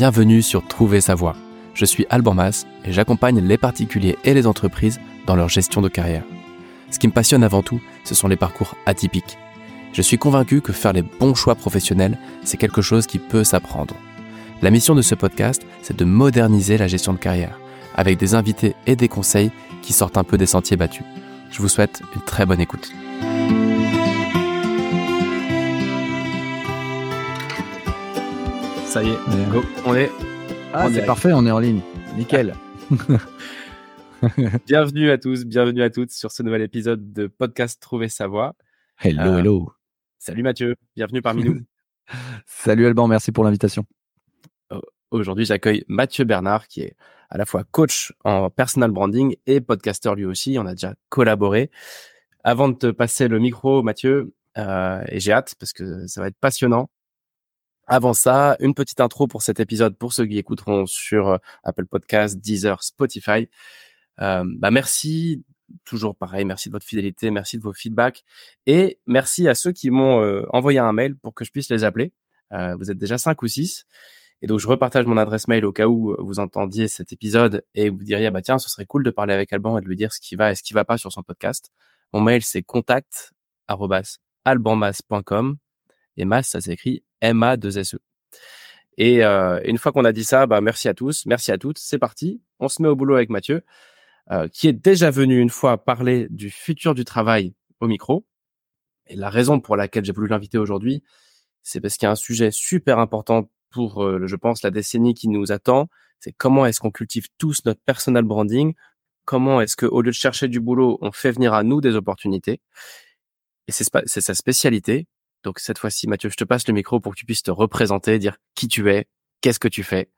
Bienvenue sur Trouver sa voie. Je suis Alban Mas et j'accompagne les particuliers et les entreprises dans leur gestion de carrière. Ce qui me passionne avant tout, ce sont les parcours atypiques. Je suis convaincu que faire les bons choix professionnels, c'est quelque chose qui peut s'apprendre. La mission de ce podcast, c'est de moderniser la gestion de carrière, avec des invités et des conseils qui sortent un peu des sentiers battus. Je vous souhaite une très bonne écoute. Ça y est, go, on est. Ah, c'est parfait, on est en ligne. Nickel. bienvenue à tous, bienvenue à toutes sur ce nouvel épisode de podcast Trouver sa voix. Hello, euh, hello. Salut Mathieu, bienvenue parmi nous. salut Alban, merci pour l'invitation. Aujourd'hui, j'accueille Mathieu Bernard, qui est à la fois coach en personal branding et podcasteur lui aussi. On a déjà collaboré. Avant de te passer le micro, Mathieu, euh, et j'ai hâte parce que ça va être passionnant. Avant ça, une petite intro pour cet épisode pour ceux qui écouteront sur euh, Apple Podcasts, Deezer, Spotify. Euh, bah merci, toujours pareil, merci de votre fidélité, merci de vos feedbacks et merci à ceux qui m'ont euh, envoyé un mail pour que je puisse les appeler. Vous êtes déjà cinq ou six. Et donc, je repartage mon adresse mail au cas où vous entendiez cet épisode et vous diriez, bah tiens, ce serait cool de parler avec Alban et de lui dire ce qui va et ce qui va pas sur son podcast. Mon mail, c'est contact@albanmas.com et Mas, ça s'écrit MA2SE. Et euh, une fois qu'on a dit ça, bah, merci à tous, merci à toutes. C'est parti. On se met au boulot avec Mathieu, euh, qui est déjà venu une fois parler du futur du travail au micro. Et la raison pour laquelle j'ai voulu l'inviter aujourd'hui, c'est parce qu'il y a un sujet super important pour, euh, je pense, la décennie qui nous attend. C'est comment est-ce qu'on cultive tous notre personal branding? Comment est-ce que, au lieu de chercher du boulot, on fait venir à nous des opportunités? Et c'est sa spécialité. Donc cette fois-ci, Mathieu, je te passe le micro pour que tu puisses te représenter, dire qui tu es, qu'est-ce que tu fais.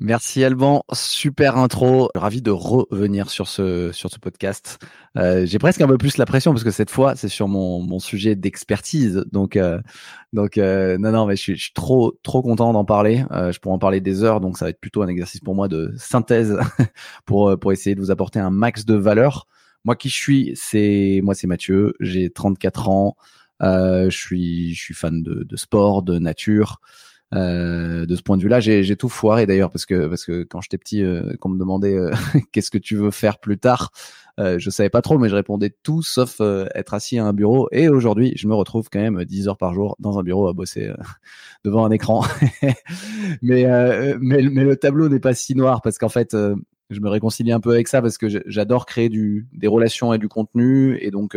Merci Alban, super intro. Ravi de revenir sur ce sur ce podcast. Euh, J'ai presque un peu plus la pression parce que cette fois c'est sur mon, mon sujet d'expertise. Donc euh, donc euh, non non mais je suis, je suis trop trop content d'en parler. Euh, je pourrais en parler des heures donc ça va être plutôt un exercice pour moi de synthèse pour euh, pour essayer de vous apporter un max de valeur. Moi qui je suis, c'est moi c'est Mathieu. J'ai 34 ans. Euh, je suis, je suis fan de, de sport, de nature. Euh, de ce point de vue-là, j'ai tout foiré d'ailleurs parce que parce que quand j'étais petit, euh, qu'on me demandait euh, qu'est-ce que tu veux faire plus tard, euh, je savais pas trop, mais je répondais tout sauf être assis à un bureau. Et aujourd'hui, je me retrouve quand même 10 heures par jour dans un bureau à bosser devant un écran. mais, mais mais le tableau n'est pas si noir parce qu'en fait, je me réconcilie un peu avec ça parce que j'adore créer du des relations et du contenu et donc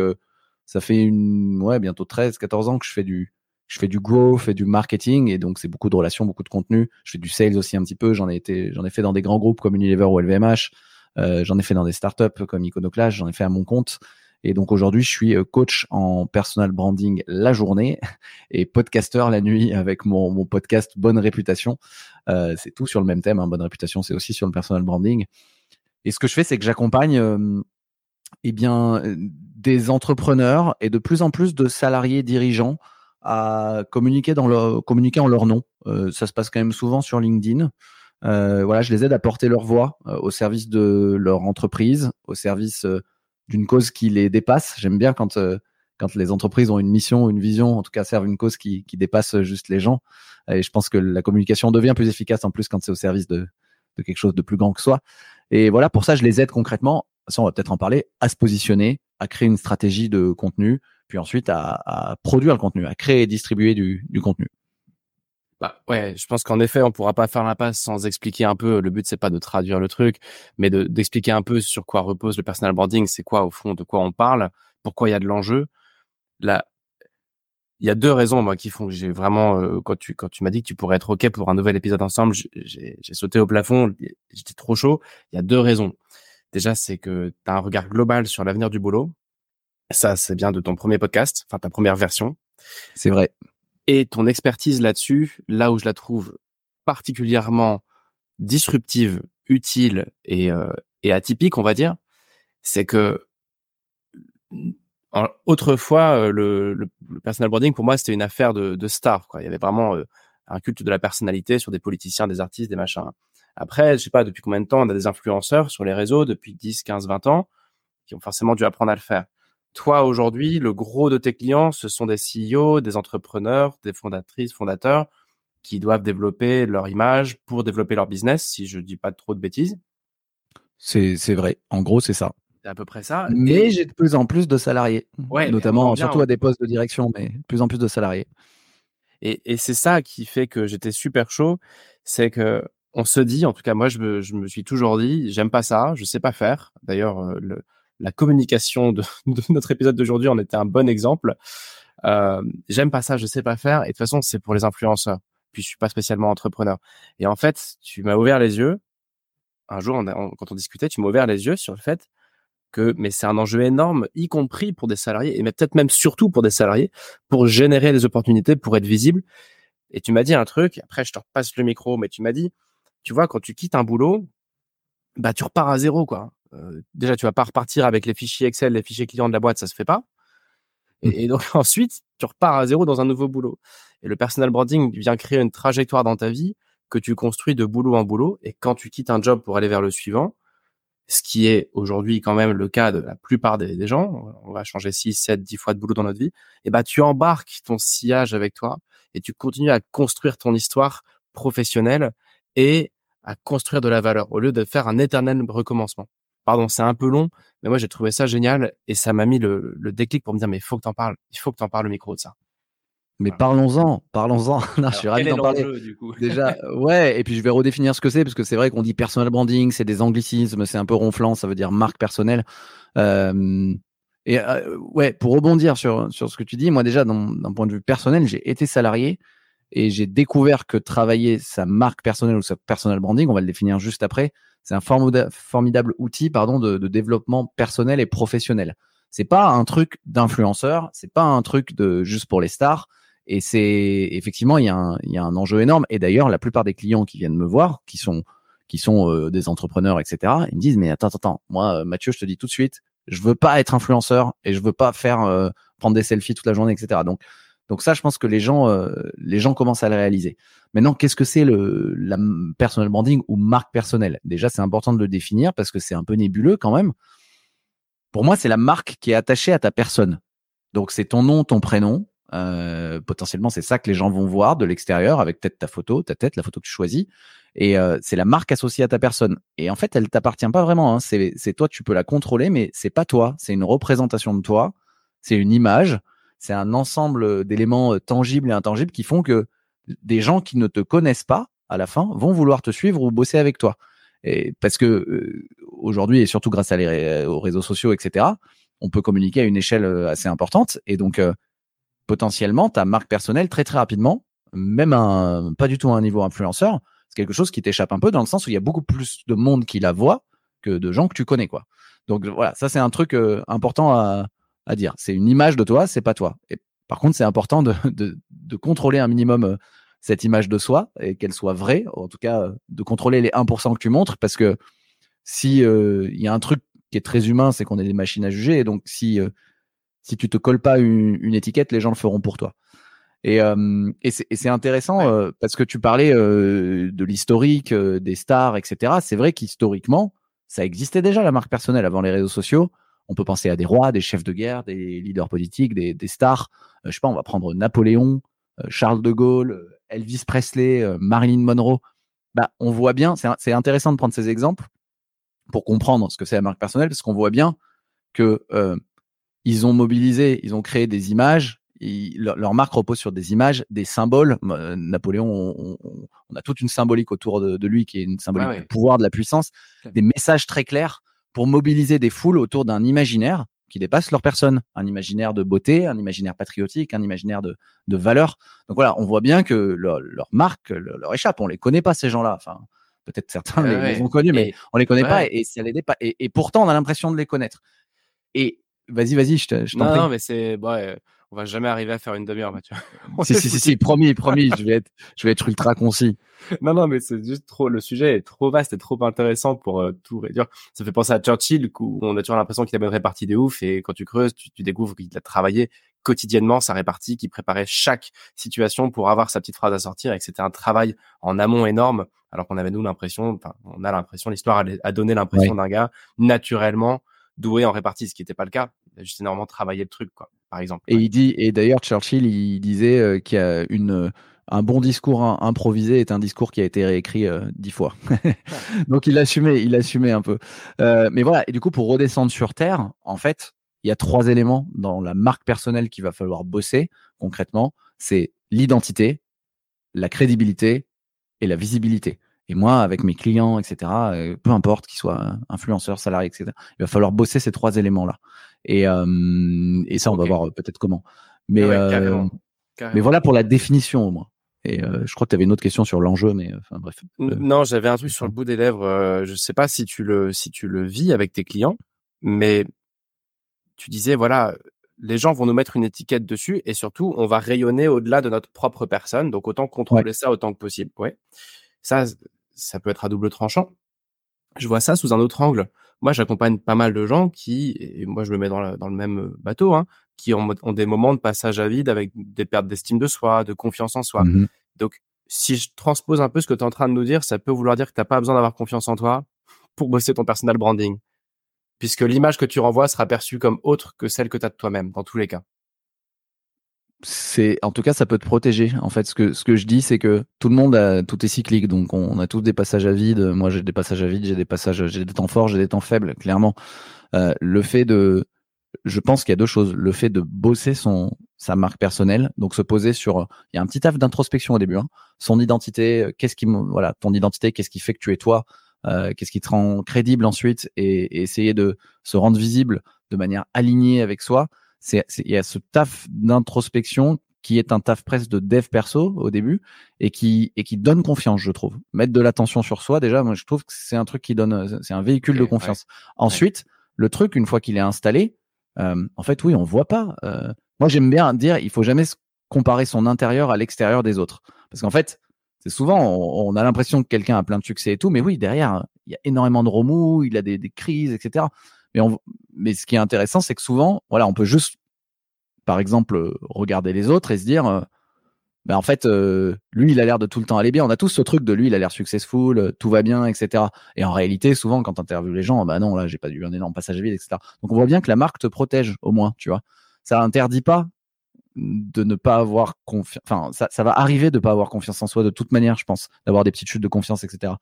ça fait une, ouais, bientôt 13, 14 ans que je fais du, je fais du growth et du marketing et donc c'est beaucoup de relations, beaucoup de contenu. Je fais du sales aussi un petit peu. J'en ai été, j'en ai fait dans des grands groupes comme Unilever ou LVMH. Euh, j'en ai fait dans des startups comme Iconoclast. J'en ai fait à mon compte. Et donc aujourd'hui, je suis euh, coach en personal branding la journée et podcaster la nuit avec mon, podcast Bonne Réputation. Euh, c'est tout sur le même thème. Hein. Bonne Réputation, c'est aussi sur le personal branding. Et ce que je fais, c'est que j'accompagne eh bien, des entrepreneurs et de plus en plus de salariés dirigeants à communiquer, dans leur, communiquer en leur nom. Euh, ça se passe quand même souvent sur LinkedIn. Euh, voilà, je les aide à porter leur voix euh, au service de leur entreprise, au service d'une cause qui les dépasse. J'aime bien quand quand les entreprises ont une mission, une vision, en tout cas servent une cause qui, qui dépasse juste les gens. Et je pense que la communication devient plus efficace en plus quand c'est au service de, de quelque chose de plus grand que soi. Et voilà, pour ça, je les aide concrètement ça on va peut-être en parler, à se positionner, à créer une stratégie de contenu, puis ensuite à, produire le contenu, à créer et distribuer du, contenu. Bah ouais, je pense qu'en effet, on pourra pas faire l'impasse sans expliquer un peu. Le but c'est pas de traduire le truc, mais d'expliquer un peu sur quoi repose le personal branding. C'est quoi au fond, de quoi on parle, pourquoi il y a de l'enjeu. Là, il y a deux raisons moi qui font que j'ai vraiment euh, quand tu quand tu m'as dit que tu pourrais être ok pour un nouvel épisode ensemble, j'ai sauté au plafond, j'étais trop chaud. Il y a deux raisons. Déjà, c'est que tu as un regard global sur l'avenir du boulot. Ça, c'est bien de ton premier podcast, enfin ta première version. C'est vrai. Et ton expertise là-dessus, là où je la trouve particulièrement disruptive, utile et, euh, et atypique, on va dire, c'est que autrefois, euh, le, le, personal branding, pour moi, c'était une affaire de, de star. Quoi. Il y avait vraiment euh, un culte de la personnalité sur des politiciens, des artistes, des machins. Après, je sais pas depuis combien de temps on a des influenceurs sur les réseaux depuis 10, 15, 20 ans qui ont forcément dû apprendre à le faire. Toi, aujourd'hui, le gros de tes clients, ce sont des CEO, des entrepreneurs, des fondatrices, fondateurs qui doivent développer leur image pour développer leur business, si je dis pas trop de bêtises. C'est vrai. En gros, c'est ça. C'est à peu près ça. Mais j'ai de plus en plus de salariés, notamment surtout à des postes de direction, mais de plus en plus de salariés. Et, et c'est ça qui fait que j'étais super chaud, c'est que on se dit, en tout cas moi je me, je me suis toujours dit, j'aime pas ça, je sais pas faire. D'ailleurs, euh, la communication de, de notre épisode d'aujourd'hui en était un bon exemple. Euh, j'aime pas ça, je sais pas faire. Et de toute façon, c'est pour les influenceurs. Puis je suis pas spécialement entrepreneur. Et en fait, tu m'as ouvert les yeux. Un jour, quand on discutait, tu m'as ouvert les yeux sur le fait que, mais c'est un enjeu énorme, y compris pour des salariés, et peut-être même surtout pour des salariés, pour générer les opportunités, pour être visible. Et tu m'as dit un truc, après je te repasse le micro, mais tu m'as dit, tu vois, quand tu quittes un boulot, bah tu repars à zéro, quoi. Euh, déjà, tu vas pas repartir avec les fichiers Excel, les fichiers clients de la boîte, ça se fait pas. Mmh. Et, donc ensuite, tu repars à zéro dans un nouveau boulot. Et le personal branding vient créer une trajectoire dans ta vie que tu construis de boulot en boulot. Et quand tu quittes un job pour aller vers le suivant, ce qui est aujourd'hui quand même le cas de la plupart des, gens, on va changer 6, 7, 10 fois de boulot dans notre vie, et bah tu embarques ton sillage avec toi et tu continues à construire ton histoire professionnelle et à construire de la valeur au lieu de faire un éternel recommencement. Pardon, c'est un peu long, mais moi j'ai trouvé ça génial et ça m'a mis le, déclic pour me dire mais il faut que t'en parles, il faut que t'en parles au micro de ça. Mais parlons-en, parlons-en. je suis ravi d'en parler. Du coup? Déjà, ouais, et puis je vais redéfinir ce que c'est parce que c'est vrai qu'on dit personal branding, c'est des anglicismes, c'est un peu ronflant, ça veut dire marque personnelle. Euh, et euh, ouais, pour rebondir sur sur ce que tu dis, moi déjà d'un point de vue personnel, j'ai été salarié et j'ai découvert que travailler sa marque personnelle ou sa personal branding, on va le définir juste après, c'est un formidable outil pardon de, développement personnel et professionnel. C'est pas un truc d'influenceur, c'est pas un truc de juste pour les stars. Et c'est effectivement il y, a un, y a un enjeu énorme. Et d'ailleurs, la plupart des clients qui viennent me voir, qui sont qui sont euh, des entrepreneurs, etc., ils me disent mais attends, attends, moi Mathieu, je te dis tout de suite, je veux pas être influenceur et je veux pas faire euh, prendre des selfies toute la journée, etc. Donc donc ça, je pense que les gens, euh, les gens commencent à le réaliser. Maintenant, qu'est-ce que c'est le la personal branding ou marque personnelle? Déjà, c'est important de le définir parce que c'est un peu nébuleux quand même. Pour moi, c'est la marque qui est attachée à ta personne. Donc c'est ton nom, ton prénom. Euh, potentiellement, c'est ça que les gens vont voir de l'extérieur avec peut-être ta photo, ta tête, la photo que tu choisis. Et euh, c'est la marque associée à ta personne. Et en fait, elle t'appartient pas vraiment. Hein. C'est toi, tu peux la contrôler, mais c'est pas toi. C'est une représentation de toi. C'est une image c'est un ensemble d'éléments euh, tangibles et intangibles qui font que des gens qui ne te connaissent pas à la fin vont vouloir te suivre ou bosser avec toi. Et parce que euh, aujourd'hui et surtout grâce aux réseaux sociaux, etc., on peut communiquer à une échelle euh, assez importante et donc potentiellement ta marque personnelle très très rapidement, même pas du tout à un niveau influenceur, c'est quelque chose qui t'échappe un peu dans le sens où il y a beaucoup plus de monde qui la voit que de gens que tu connais quoi. Donc voilà, ça c'est un truc important à, à dire. C'est une image de toi, c'est pas toi. Et par contre, c'est important de, de, de, contrôler un minimum euh, cette image de soi et qu'elle soit vraie. En tout cas, euh, de contrôler les 1% que tu montres parce que si euh, il y a un truc qui est très humain, c'est qu'on est des machines à juger. Et donc, si si tu te colles pas une, une, étiquette, les gens le feront pour toi. Et, et c'est intéressant parce que tu parlais de l'historique des stars, etc. C'est vrai qu'historiquement, ça existait déjà la marque personnelle avant les réseaux sociaux. On peut penser à des rois, des chefs de guerre, des leaders politiques, des, stars. Euh, je sais pas, on va prendre Napoléon, euh, Charles de Gaulle, euh, Elvis Presley, Marilyn Monroe. Bah, on voit bien, c'est intéressant de prendre ces exemples pour comprendre ce que c'est la marque personnelle, parce qu'on voit bien que ils ont mobilisé, ils ont créé des images. leur, marque repose sur des images, des symboles. Napoléon, on, a toute une symbolique autour de, lui qui est une symbolique du pouvoir, de la puissance, des messages très clairs pour mobiliser des foules autour d'un imaginaire qui dépasse leur personne, un imaginaire de beauté, un imaginaire patriotique, un imaginaire de, de valeur. Donc voilà, on voit bien que leur, marque leur, échappe. On les connaît pas ces gens-là. Enfin, peut-être certains les, ont connus, mais on les connaît pas et, ça les dépasse. Et, pourtant, on a l'impression de les connaître. Et vas-y, vas-y, je, t'en prie. Non, mais c'est bon, on va jamais arriver à faire une demi-heure, Mathieu. si, si, si, si, promis, promis, je vais être, je vais être ultra concis. Non, non, mais c'est juste trop, le sujet est trop vaste et trop intéressant pour euh, tout réduire. Ça fait penser à Churchill, où on a toujours l'impression qu'il a bien réparti des ouf, et quand tu creuses, tu, tu découvres qu'il a travaillé quotidiennement sa répartie, qu'il préparait chaque situation pour avoir sa petite phrase à sortir, et que c'était un travail en amont énorme, alors qu'on avait nous l'impression, enfin, on a l'impression, l'histoire a, donné l'impression d'un gars naturellement doué en répartie, ce qui n'était pas le cas. Il a juste énormément travaillé le truc, quoi par exemple. Et il dit, et d'ailleurs Churchill, il disait qu'il y a une un bon discours improvisé est un discours qui a été réécrit euh, dix fois. Donc il assumait, il assumait un peu. Euh, mais voilà, et du coup pour redescendre sur terre, en fait, il y a trois éléments dans la marque personnelle qu'il va falloir bosser concrètement. C'est l'identité, la crédibilité et la visibilité. Et moi, avec mes clients, etc., peu importe qu'ils soient influenceurs, salariés, etc., il va falloir bosser ces trois éléments-là. Et, et ça, on va voir peut-être comment. Mais, mais voilà pour la définition au moins. Et euh, je crois que tu avais une autre question sur l'enjeu, mais enfin bref. Euh, non, j'avais un truc sur le bout des lèvres. Euh, je sais pas si tu le si tu le vis avec tes clients, mais tu disais voilà, les gens vont nous mettre une étiquette dessus et surtout on va rayonner au-delà de notre propre personne. Donc autant contrôler ça autant que possible. Ouais, ça ça peut être à double tranchant. Je vois ça sous un autre angle. Moi, j'accompagne pas mal de gens qui, et moi je me mets dans, dans le même bateau, hein, qui ont, ont, des moments de passage à vide avec des pertes d'estime de soi, de confiance en soi. Mmh Donc, si je transpose un peu ce que tu es en train de nous dire, ça peut vouloir dire que tu n'as pas besoin d'avoir confiance en toi pour bosser ton personal branding. Puisque l'image que tu renvoies sera perçue comme autre que celle que tu as de toi-même, dans tous les cas. C'est, en tout cas, ça peut te protéger. En fait, ce que, ce que je dis, c'est que tout le monde tout est cyclique. Donc, on, a tous des passages à vide. Moi, j'ai des passages à vide, j'ai des passages, j'ai des temps forts, j'ai des temps faibles, clairement. Euh, le fait de, je pense qu'il y a deux choses. Le fait de bosser son sa marque personnelle, donc se poser sur, il y a un petit taf d'introspection au début, hein. son identité, euh, qu'est-ce qui, voilà, ton identité, qu'est-ce qui fait que tu es toi, euh, qu'est-ce qui te rend crédible ensuite, et, essayer de se rendre visible de manière alignée avec soi. C'est, il y a ce taf d'introspection qui est un taf presque de dev perso au début et qui et qui donne confiance, je trouve. Mettre de l'attention sur soi, déjà, moi je trouve que c'est un truc qui donne, c'est un véhicule de confiance. Ensuite, le truc, une fois qu'il est installé, euh, en fait, oui, on voit pas. Euh, moi, j'aime bien dire, il faut jamais comparer son intérieur à l'extérieur des autres, parce qu'en fait, c'est souvent, on, a l'impression que quelqu'un a plein de succès et tout, mais oui, derrière, il y a énormément de remous, il a des, crises, etc. Mais, on, mais ce qui est intéressant, c'est que souvent, voilà, on peut juste, par exemple, regarder les autres et se dire, euh, ben en fait, euh, lui, il a l'air de tout le temps aller bien. On a tous ce truc de lui, il a l'air successful, euh, tout va bien, etc. Et en réalité, souvent, quand tu interviews les gens, bah non, là, j'ai pas eu un énorme passage à vide, etc. Donc, on voit bien que la marque te protège, au moins, tu vois. Ça interdit pas de ne pas avoir confiance. Enfin, ça, va arriver de pas avoir confiance en soi de toute manière, je pense, d'avoir des petites chutes de confiance, etc.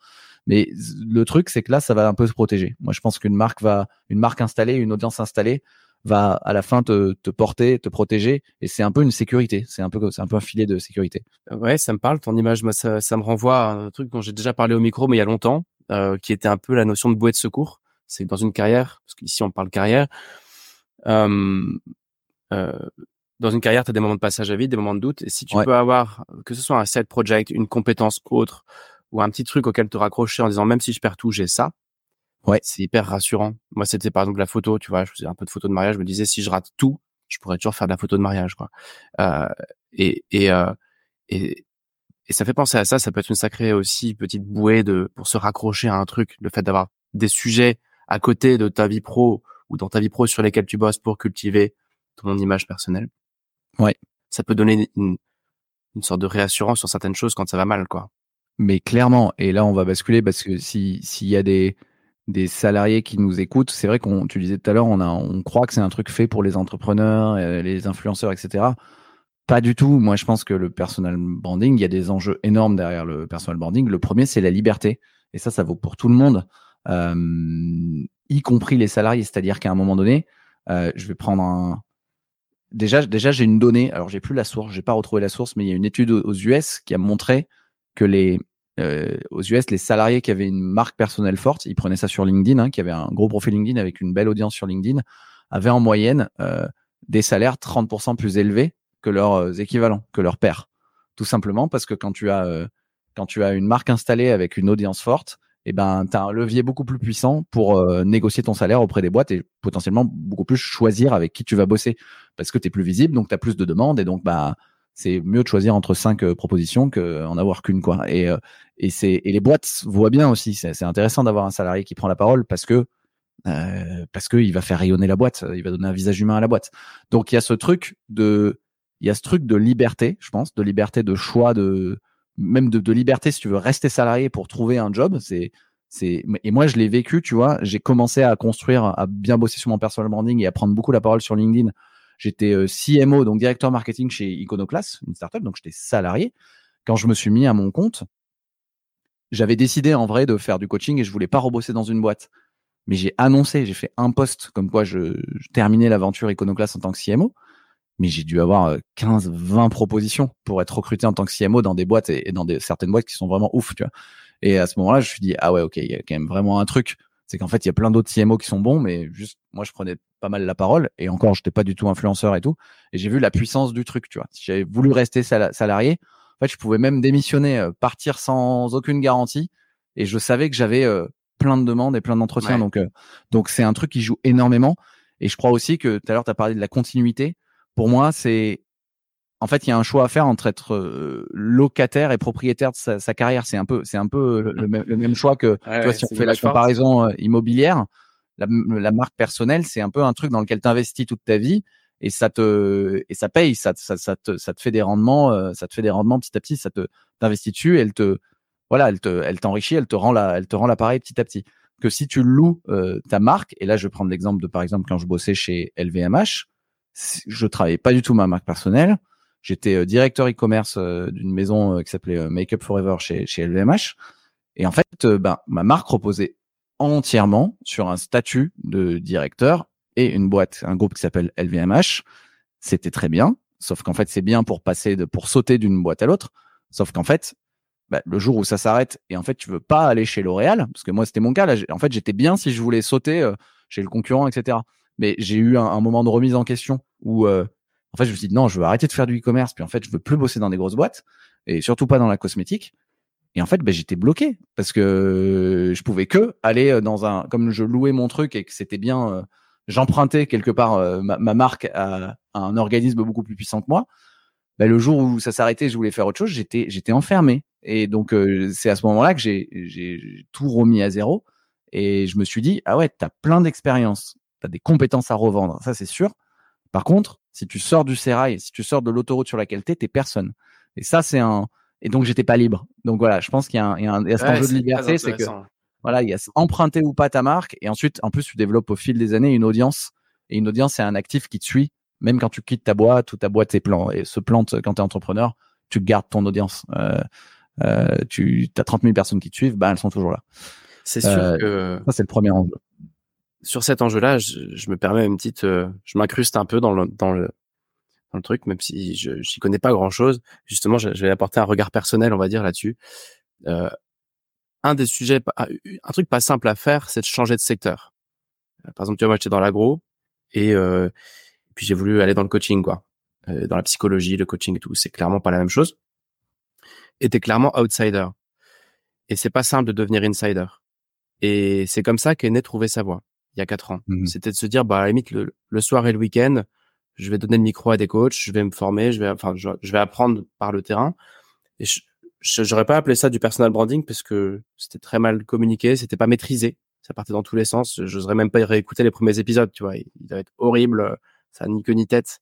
Mais le truc, c'est que là, ça va un peu se protéger. Moi, je pense qu'une marque va, une marque installée, une audience installée, va à la fin te, te porter, te protéger, et c'est un peu une sécurité. C'est un peu, c'est un peu un filet de sécurité. Ouais, ça me parle. Ton image, ça, ça me renvoie à un truc dont j'ai déjà parlé au micro, mais il y a longtemps, euh, qui était un peu la notion de bouée de secours. C'est dans une carrière, parce qu'ici on parle carrière. Euh, euh, dans une carrière, tu as des moments de passage à vide, des moments de doute. Et si tu peux avoir, que ce soit un set project, une compétence autre, ou un petit truc auquel te raccrocher en disant même si je perds tout, j'ai ça, Ouais. C'est hyper rassurant. Moi, c'était par exemple la photo, tu vois, je faisais un peu de photos de mariage, je me disais si je rate tout, je pourrais toujours faire de la photo de mariage, quoi. Euh, et et, euh, et et ça fait penser à ça. Ça peut être une sacrée aussi petite bouée de pour se raccrocher à un truc. Le fait d'avoir des sujets à côté de ta vie pro ou dans ta vie pro sur lesquels tu bosses pour cultiver ton image personnelle. Ouais. Ça peut donner une, une sorte de réassurance sur certaines choses quand ça va mal, quoi. Mais clairement, et là on va basculer parce que si s'il y a des des salariés qui nous écoutent, c'est vrai qu'on, tu disais tout à l'heure, on, a, on croit que c'est un truc fait pour les entrepreneurs, les influenceurs, etc. Pas du tout. Moi, je pense que le personal branding, il y a des enjeux énormes derrière le personal branding. Le premier, c'est la liberté. Et ça, ça vaut pour tout le monde, euh, y compris les salariés. C'est-à-dire qu'à un moment donné, euh, je vais prendre un. Déjà, déjà, j'ai une donnée. Alors, j'ai plus la source, j'ai pas retrouvé la source, mais il y a une étude aux US qui a montré que les euh, aux US, les salariés qui avaient une marque personnelle forte, ils prenaient ça sur LinkedIn, hein, qui avait un gros profil LinkedIn avec une belle audience sur LinkedIn, avaient en moyenne euh, des salaires 30% plus élevés que leurs euh, équivalents, que leurs pairs. Tout simplement parce que quand tu as quand tu as une marque installée avec une audience forte, eh ben, tu as un levier beaucoup plus puissant pour négocier ton salaire auprès des boîtes et potentiellement beaucoup plus choisir avec qui tu vas bosser parce que tu es plus visible, donc tu as plus de demandes et donc bah c'est mieux de choisir entre cinq propositions qu'en avoir qu'une quoi. Et, et c'est et les boîtes voient bien aussi. C'est intéressant d'avoir un salarié qui prend la parole parce que euh, parce que il va faire rayonner la boîte, il va donner un visage humain à la boîte. Donc il y a ce truc de il y a ce truc de liberté, je pense, de liberté de choix, de même de, de liberté si tu veux rester salarié pour trouver un job. C'est c'est et moi je l'ai vécu, tu vois. J'ai commencé à construire, à bien bosser sur mon personal branding et à prendre beaucoup la parole sur LinkedIn J'étais euh, CMO, donc directeur marketing chez Iconoclast, une startup, donc j'étais salarié. quand je me suis mis à mon compte, j'avais décidé en vrai de faire du coaching et je voulais pas rebosser dans une boîte. Mais j'ai annoncé, j'ai fait un post comme quoi je, terminais l'aventure Iconoclast en tant que CMO. Mais j'ai dû avoir 15, 20 propositions pour être recruté en tant que CMO dans des boîtes et, dans des, certaines boîtes qui sont vraiment ouf, tu vois. Et à ce moment-là, je me suis dit, ah ouais, ok, il y a quand même vraiment un truc. C'est qu'en fait, il y a plein d'autres CMO qui sont bons, mais juste, moi, je prenais pas mal la parole. Et encore, j'étais pas du tout influenceur et tout. Et j'ai vu la puissance du truc, tu vois. Si j'avais voulu rester salarié, en fait, je pouvais même démissionner, euh, partir sans aucune garantie. Et je savais que j'avais euh, plein de demandes et plein d'entretiens. Donc, euh, donc c'est un truc qui joue énormément. Et je crois aussi que tout à l'heure, tu as parlé de la continuité. Pour moi, c'est en fait, il y a un choix à faire entre être locataire et propriétaire de sa, carrière. C'est un peu, c'est un peu le, même, choix que tu vois, si on fait la comparaison immobilière, la, la, marque personnelle, c'est un peu un truc dans lequel tu investis toute ta vie et ça te et ça paye, ça, ça, ça, te, ça te fait des rendements, euh, ça te fait des rendements petit à petit, ça te t'investit dessus, elle te voilà, elle te elle t'enrichit, elle te rend la elle te rend l'appareil petit à petit. Que si tu loues euh, ta marque, et là je vais prendre l'exemple de par exemple quand je bossais chez LVMH, je travaillais pas du tout ma marque personnelle, j'étais euh, directeur e-commerce d'une maison qui s'appelait Make Up Forever chez chez LVMH, et en fait ben ma marque reposait entièrement sur un statut de directeur et une boîte, un groupe qui s'appelle LVMH. C'était très bien, sauf qu'en fait, c'est bien pour passer pour sauter d'une boîte à l'autre. Sauf qu'en fait, bah, le jour où ça s'arrête et en fait, tu veux pas aller chez L'Oréal, parce que moi, c'était mon cas. En fait, j'étais bien si je voulais sauter euh, chez le concurrent, etc. Mais j'ai eu un, moment de remise en question où, euh, en fait, je me suis dit non, je veux arrêter de faire du e-commerce, puis en fait, je veux plus bosser dans des grosses boîtes et surtout pas dans la cosmétique. Et en fait, ben, j'étais bloqué parce que je pouvais que aller euh, dans un, comme je louais mon truc et que c'était bien j'empruntais quelque part euh, ma, marque à, un organisme beaucoup plus puissant que moi. Bah, le jour où ça s'arrêtait, je voulais faire autre chose, j'étais j'étais enfermé. Et donc euh, c'est à ce moment-là que j'ai j'ai tout remis à zéro et je me suis dit ah ouais, tu as plein d'expérience, tu as des compétences à revendre, ça c'est sûr. Par contre, si tu sors du sérail, si tu sors de l'autoroute sur laquelle tu es, t'es personne. Et ça c'est un et donc j'étais pas libre. Donc voilà, je pense qu'il y a un, il y a un, il y a cet enjeu de liberté, c'est que voilà, il y a emprunter ou pas ta marque. Et ensuite, en plus, tu développes au fil des années une audience. Et une audience, c'est un actif qui te suit, même quand tu quittes ta boîte ou ta boîte est plan et se plante quand tu es entrepreneur, tu gardes ton audience. Euh, euh, tu as 30 000 personnes qui te suivent, bah, elles sont toujours là. C'est sûr euh, que. Ça, c'est le premier enjeu. Sur cet enjeu-là, je, me permets une petite. je m'incruste un peu dans le, dans le, dans le truc, même si je n'y connais pas grand-chose. Justement, je, je, vais apporter un regard personnel, on va dire, là-dessus. Euh, un des sujets, un truc pas simple à faire, c'est de changer de secteur. Euh, par exemple, tu vois, moi, j'étais dans l'agro et, euh, puis j'ai voulu aller dans le coaching, quoi, euh, dans la psychologie, le coaching et tout. C'est clairement pas la même chose. Et t'es clairement outsider. Et c'est pas simple de devenir insider. Et c'est comme ça qu'est né Trouver sa voie il y a quatre ans. Mmh C'était de se dire, bah, à la limite, le, soir et le week-end, je vais donner le micro à des coachs, je vais me former, je vais, enfin, je, vais apprendre par le terrain. Et je, j'aurais pas appelé ça du personal branding parce que c'était très mal communiqué, c'était pas maîtrisé, ça partait dans tous les sens. J'oserais même pas réécouter les premiers épisodes, tu vois, il, devait être horrible, ça ni queue ni tête.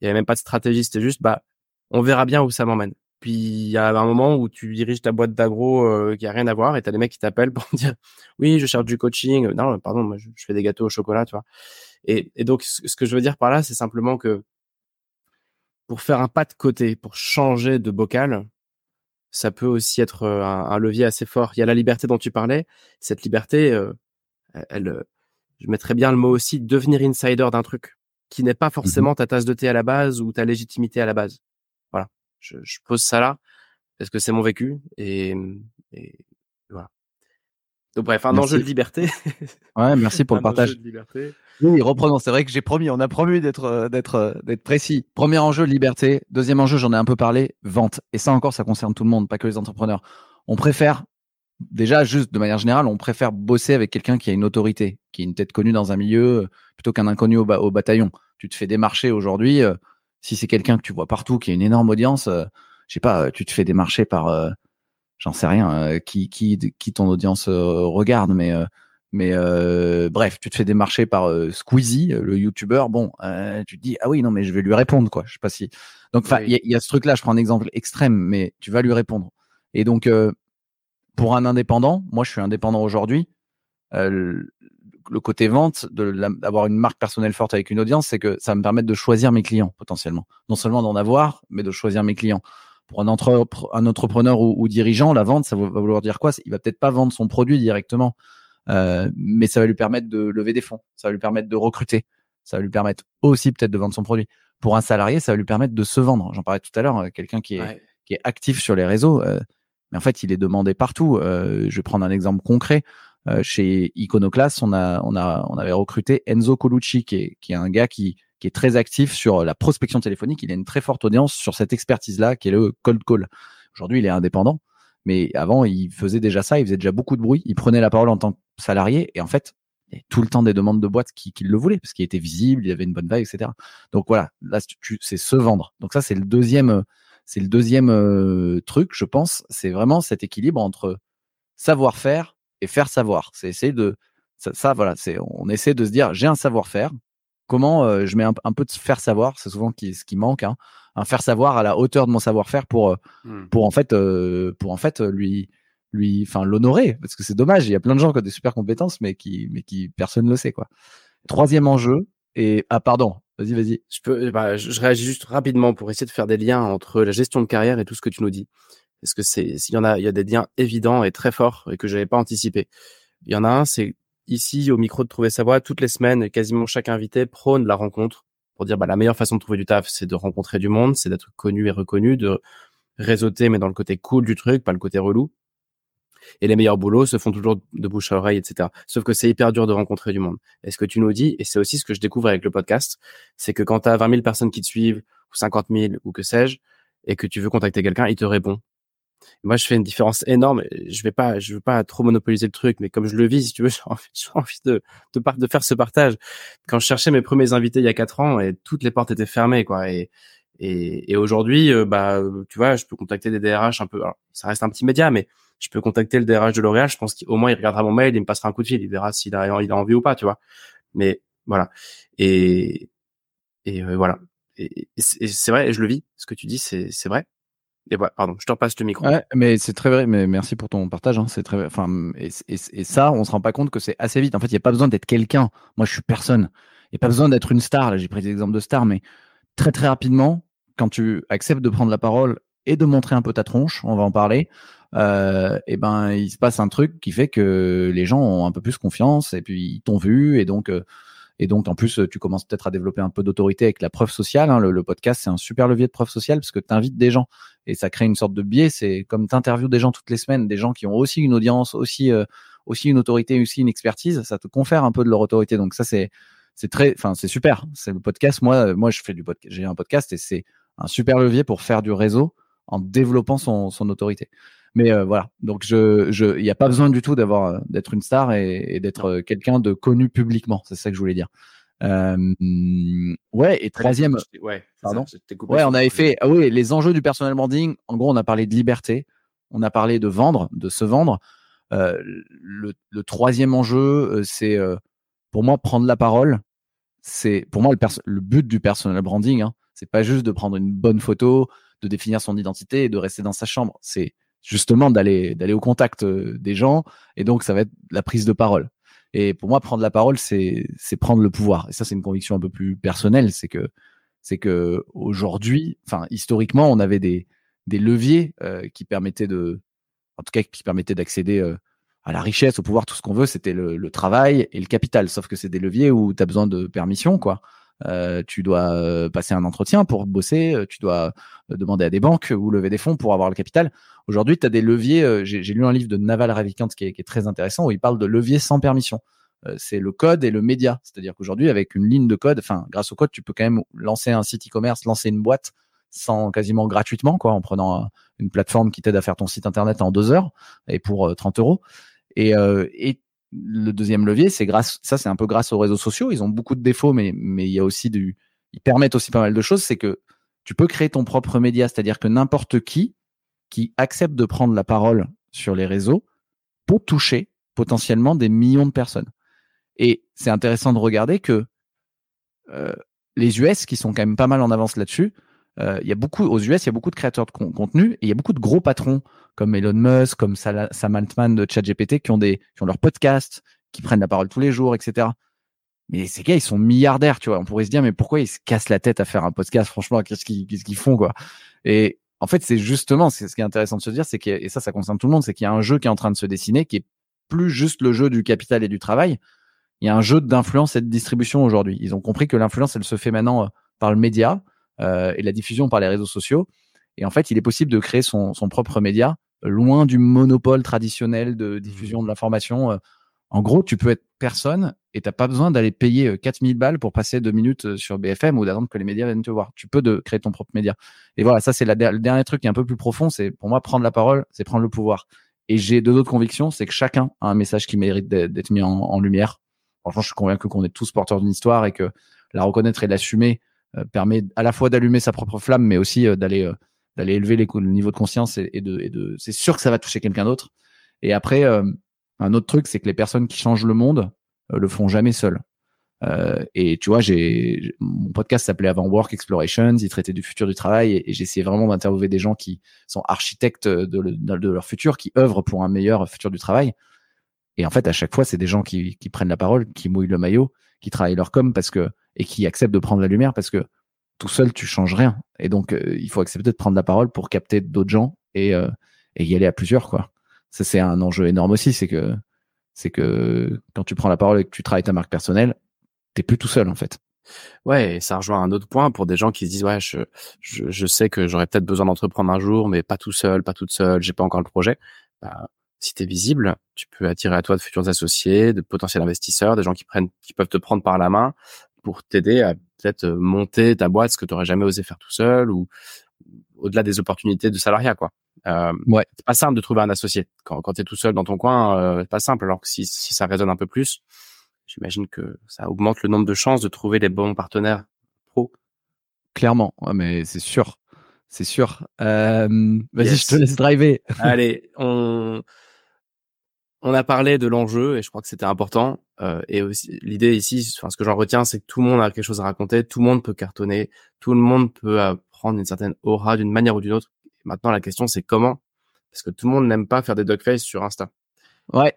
Il y avait même pas de stratégie, c'était juste bah on verra bien où ça m'emmène. Puis il y a un moment où tu diriges ta boîte d'agro euh, qui a rien à voir et t'as des mecs qui t'appellent pour dire oui je cherche du coaching. Non pardon, je, fais des gâteaux au chocolat, tu vois. Et, et donc ce que je veux dire par là, c'est simplement que pour faire un pas de côté, pour changer de bocal, ça peut aussi être un, levier assez fort. Il y a la liberté dont tu parlais. Cette liberté, euh, elle, je mettrais bien le mot aussi, devenir insider d'un truc qui n'est pas mmh forcément ta tasse de thé à la base ou ta légitimité à la base. Voilà, je, je pose ça là parce que c'est mon vécu et. Donc bref, un enjeu de liberté. Ouais, merci pour le partage. Oui, reprenons. C'est vrai que j'ai promis, on a promis d'être euh, d'être euh, d'être précis. Premier enjeu, liberté. Deuxième enjeu, j'en ai un peu parlé, vente. Et ça encore, ça concerne tout le monde, pas que les entrepreneurs. On préfère déjà juste de manière générale, on préfère bosser avec quelqu'un qui a une autorité, qui est une tête connue dans un milieu, euh, plutôt qu'un inconnu au, au, bataillon. Tu te fais démarcher aujourd'hui. si c'est quelqu'un que tu vois partout, qui a une énorme audience, je sais pas, tu te fais démarcher par j'en sais rien, euh, qui, qui, qui ton audience euh, regarde, mais euh, bref, tu te fais démarcher par Squeezie, le YouTuber. Bon, tu te dis ah oui non mais je vais lui répondre quoi. Je sais pas si. Donc enfin il y, a ce truc là. Je prends un exemple extrême, mais tu vas lui répondre. Et donc pour un indépendant, moi je suis indépendant aujourd'hui. le côté vente, d'avoir une marque personnelle forte avec une audience, c'est que ça me permet de choisir mes clients potentiellement. Non seulement d'en avoir, mais de choisir mes clients. Pour un, un entrepreneur ou, dirigeant, la vente, ça va vouloir dire quoi? Il va peut-être pas vendre son produit directement, euh, mais ça va lui permettre de lever des fonds, ça va lui permettre de recruter, ça va lui permettre aussi peut-être de vendre son produit. Pour un salarié, ça va lui permettre de se vendre. J'en parlais tout à l'heure, euh, quelqu'un qui est, qui est actif sur les réseaux, euh, mais en fait, il est demandé partout. Euh, je vais prendre un exemple concret. Chez Iconoclast, on a, on a, on avait recruté Enzo Colucci, qui est, qui est un gars qui, très actif sur la prospection téléphonique. Il a une très forte audience sur cette expertise-là, qui est le cold call. Aujourd'hui, il est indépendant, mais avant, il faisait déjà ça. Il faisait déjà beaucoup de bruit. Il prenait la parole en tant que salarié, et en fait, il y tout le temps des demandes de boîtes qui, le voulaient parce qu'il était visible, il avait une bonne vague, etc. Donc voilà, là, c'est se vendre. Donc ça, c'est le deuxième, c'est le deuxième euh, truc, je pense. C'est vraiment cet équilibre entre savoir-faire et faire savoir. C'est essayer de ça, voilà, c'est on essaie de se dire j'ai un savoir-faire. Comment euh, je mets un, peu de faire savoir, c'est souvent qui, ce qui manque, hein, un faire savoir à la hauteur de mon savoir-faire pour euh, mmh. pour en fait pour en fait lui lui enfin l'honorer. Parce que c'est dommage il y a plein de gens qui ont des super compétences mais qui mais qui personne le sait quoi. Troisième enjeu et ah pardon vas-y vas-y. Je peux bah, je, réagis juste rapidement pour essayer de faire des liens entre la gestion de carrière et tout ce que tu nous dis. Parce que c'est s'il y en a il y a des liens évidents et très forts et que j'avais pas anticipé. Il y en a un c'est ici au micro de trouver sa voix toutes les semaines quasiment chaque invité prône la rencontre pour dire bah la meilleure façon de trouver du taf c'est de rencontrer du monde c'est d'être connu et reconnu de réseauter mais dans le côté cool du truc pas le côté relou et les meilleurs boulots se font toujours de bouche à oreille, etc. Sauf que c'est hyper dur de rencontrer du monde. Et ce que tu nous dis, et c'est aussi ce que je découvre avec le podcast, c'est que quand tu as 20 000 personnes qui te suivent, ou 50 000, ou que sais-je, et que tu veux contacter quelqu'un, il te répond. Moi, je fais une différence énorme. Je vais pas, je veux pas trop monopoliser le truc, mais comme je le vis, si tu veux, j'ai envie, de, de, de, faire ce partage. Quand je cherchais mes premiers invités il y a quatre ans, et toutes les portes étaient fermées, quoi. Et, et, et aujourd'hui, euh, bah, tu vois, je peux contacter des DRH un peu. ça reste un petit média, mais je peux contacter le DRH de L'Oréal. Je pense qu'au moins il regardera mon mail, il me passera un coup de fil, il verra s'il a, il a envie ou pas, tu vois. Mais voilà. Et, et euh, voilà. Et, c'est vrai, je le vis. Ce que tu dis, c'est, c'est vrai. Et voilà, pardon, je te repasse le micro. Ouais, mais c'est très vrai. Mais merci pour ton partage. Hein, c'est très, enfin, et, ça, on se rend pas compte que c'est assez vite. En fait, il y a pas besoin d'être quelqu'un. Moi, je suis personne. Il y a pas besoin d'être une star. Là, j'ai pris des exemples de stars, mais très très rapidement, quand tu acceptes de prendre la parole et de montrer un peu ta tronche, on va en parler, euh, et ben il se passe un truc qui fait que les gens ont un peu plus confiance et puis ils t'ont vu et donc euh, et donc en plus tu commences peut-être à développer un peu d'autorité avec la preuve sociale. Hein. Le, podcast c'est un super levier de preuve sociale parce que tu invites des gens et ça crée une sorte de biais. C'est comme tu des gens toutes les semaines, des gens qui ont aussi une audience, aussi euh, aussi une autorité, aussi une expertise. Ça te confère un peu de leur autorité. Donc ça c'est c'est très, enfin c'est super. C'est le podcast. Moi moi je fais du podcast. J'ai un podcast et c'est un super levier pour faire du réseau en développant son, son autorité. Mais euh, voilà, donc je, je, il n'y a pas besoin du tout d'avoir, euh, d'être une star et, d'être euh, quelqu'un de connu publiquement. C'est ça que je voulais dire. Euh, ouais, et troisième. Ouais, pardon? ouais, on avait fait. Ah oui, les enjeux du personal branding. En gros, on a parlé de liberté, on a parlé de vendre, de se vendre. Euh, le, le, troisième enjeu, c'est pour moi prendre la parole. C'est pour moi le, le but du personal branding. Hein, c'est pas juste de prendre une bonne photo, de définir son identité et de rester dans sa chambre. C'est justement d'aller d'aller au contact euh, des gens et donc ça va être la prise de parole. Et pour moi, prendre la parole, c'est c'est prendre le pouvoir. Et ça, c'est une conviction un peu plus personnelle, c'est que c'est que aujourd'hui, enfin historiquement, on avait des des leviers euh, qui permettaient de, en tout cas, qui permettaient d'accéder euh, à la richesse, au pouvoir, tout ce qu'on veut. C'était le, le, travail et le capital. Sauf que c'est des leviers où tu as besoin de permission, quoi. Euh, tu dois euh, passer un entretien pour bosser, euh, tu dois demander à des banques ou lever des fonds pour avoir le capital. Aujourd'hui, tu as des leviers. J'ai lu un livre de Naval Ravikant qui est, qui est, très intéressant où il parle de leviers sans permission. c'est le code et le média. C'est-à-dire qu'aujourd'hui, avec une ligne de code, enfin, grâce au code, tu peux quand même lancer un site e-commerce, lancer une boîte sans quasiment gratuitement, quoi, en prenant une plateforme qui t'aide à faire ton site internet en deux heures et pour 30 euros. Et, et le deuxième levier, c'est grâce, ça c'est un peu grâce aux réseaux sociaux. Ils ont beaucoup de défauts, mais mais il y a aussi du, ils permettent aussi pas mal de choses. C'est que tu peux créer ton propre média, c'est-à-dire que n'importe qui qui accepte de prendre la parole sur les réseaux pour toucher potentiellement des millions de personnes. Et c'est intéressant de regarder que euh, les US, qui sont quand même pas mal en avance là-dessus, il y a beaucoup aux US, il y a beaucoup de créateurs de contenu et il y a beaucoup de gros patrons comme Elon Musk, comme Sam Altman de ChatGPT qui ont des qui ont leur podcast, qui prennent la parole tous les jours, etc. Mais ces gars, ils sont milliardaires, tu vois. On pourrait se dire, mais pourquoi ils se cassent la tête à faire un podcast? Franchement, qu'est-ce qu'ils qu'est-ce qu'ils font, quoi? Et en fait, c'est justement c'est ce qui est intéressant de se dire, c'est que et ça, ça concerne tout le monde, c'est qu'il y a un jeu qui est en train de se dessiner, qui est plus juste le jeu du capital et du travail. Il y a un jeu d'influence et de distribution aujourd'hui. Ils ont compris que l'influence, elle se fait maintenant euh, par le média euh, et la diffusion par les réseaux sociaux. Et en fait, il est possible de créer son, son propre média loin du monopole traditionnel de diffusion de l'information. Euh. En gros, tu peux être personne et t'as pas besoin d'aller payer 4000 euh, balles pour passer deux minutes euh, sur BFM ou d'attendre que les médias viennent te voir. Tu peux de créer ton propre média. Et voilà, ça c'est le dernier truc qui est un peu plus profond. C'est pour moi prendre la parole, c'est prendre le pouvoir. Et j'ai deux autres convictions, c'est que chacun a un message qui mérite d'être mis en, lumière. Franchement, je suis convaincu qu'on est tous porteurs d'une histoire et que la reconnaître et l'assumer permet à la fois d'allumer sa propre flamme, mais aussi d'aller d'aller élever les, le niveau de conscience et, de, et de c'est sûr que ça va toucher quelqu'un d'autre. Et après, euh, un autre truc, c'est que les personnes qui changent le monde euh, le font jamais seules. Euh, et tu vois, j'ai mon podcast s'appelait Avant Work Explorations, il traitait du futur du travail et, j'essayais vraiment d'interviewer des gens qui sont architectes de, leur futur, qui œuvrent pour un meilleur futur du travail. Et en fait, à chaque fois, c'est des gens qui prennent la parole, qui mouillent le maillot, qui travaillent leur com parce que et qui acceptent de prendre la lumière parce que tout seul, tu changes rien. Et donc, euh, il faut accepter de prendre la parole pour capter d'autres gens et, euh, et y aller à plusieurs, quoi. Ça, c'est un enjeu énorme aussi. C'est que, c'est que quand tu prends la parole et que tu travailles ta marque personnelle, t'es plus tout seul, en fait. Ouais, et ça rejoint un autre point pour des gens qui se disent ouais, je, je, sais que j'aurais peut-être besoin d'entreprendre un jour, mais pas tout seul, pas toute seule, j'ai pas encore le projet. Bah, si tu es visible, tu peux attirer à toi de futurs associés, de potentiels investisseurs, des gens qui prennent, qui peuvent te prendre par la main pour t'aider à peut-être euh, monter ta boîte, ce que tu aurais jamais osé faire tout seul ou au-delà des opportunités de salariat, quoi. Euh, ouais. C'est pas simple de trouver un associé quand, quand tu es tout seul dans ton coin. Euh, c'est pas simple. Alors que si, si ça résonne un peu plus, j'imagine que ça augmente le nombre de chances de trouver les bons partenaires pro. Clairement, ouais, mais c'est sûr, c'est sûr. Euh, vas-y, je te laisse driver. Allez, on on a parlé de l'enjeu et je crois que c'était important. Euh, et aussi l'idée ici, enfin ce que j'en retiens, c'est que tout le monde a quelque chose à raconter, tout le monde peut cartonner, tout le monde peut prendre une certaine aura d'une manière ou d'une autre. maintenant, la question c'est comment, parce que tout le monde n'aime pas faire des dogface sur Insta. Ouais.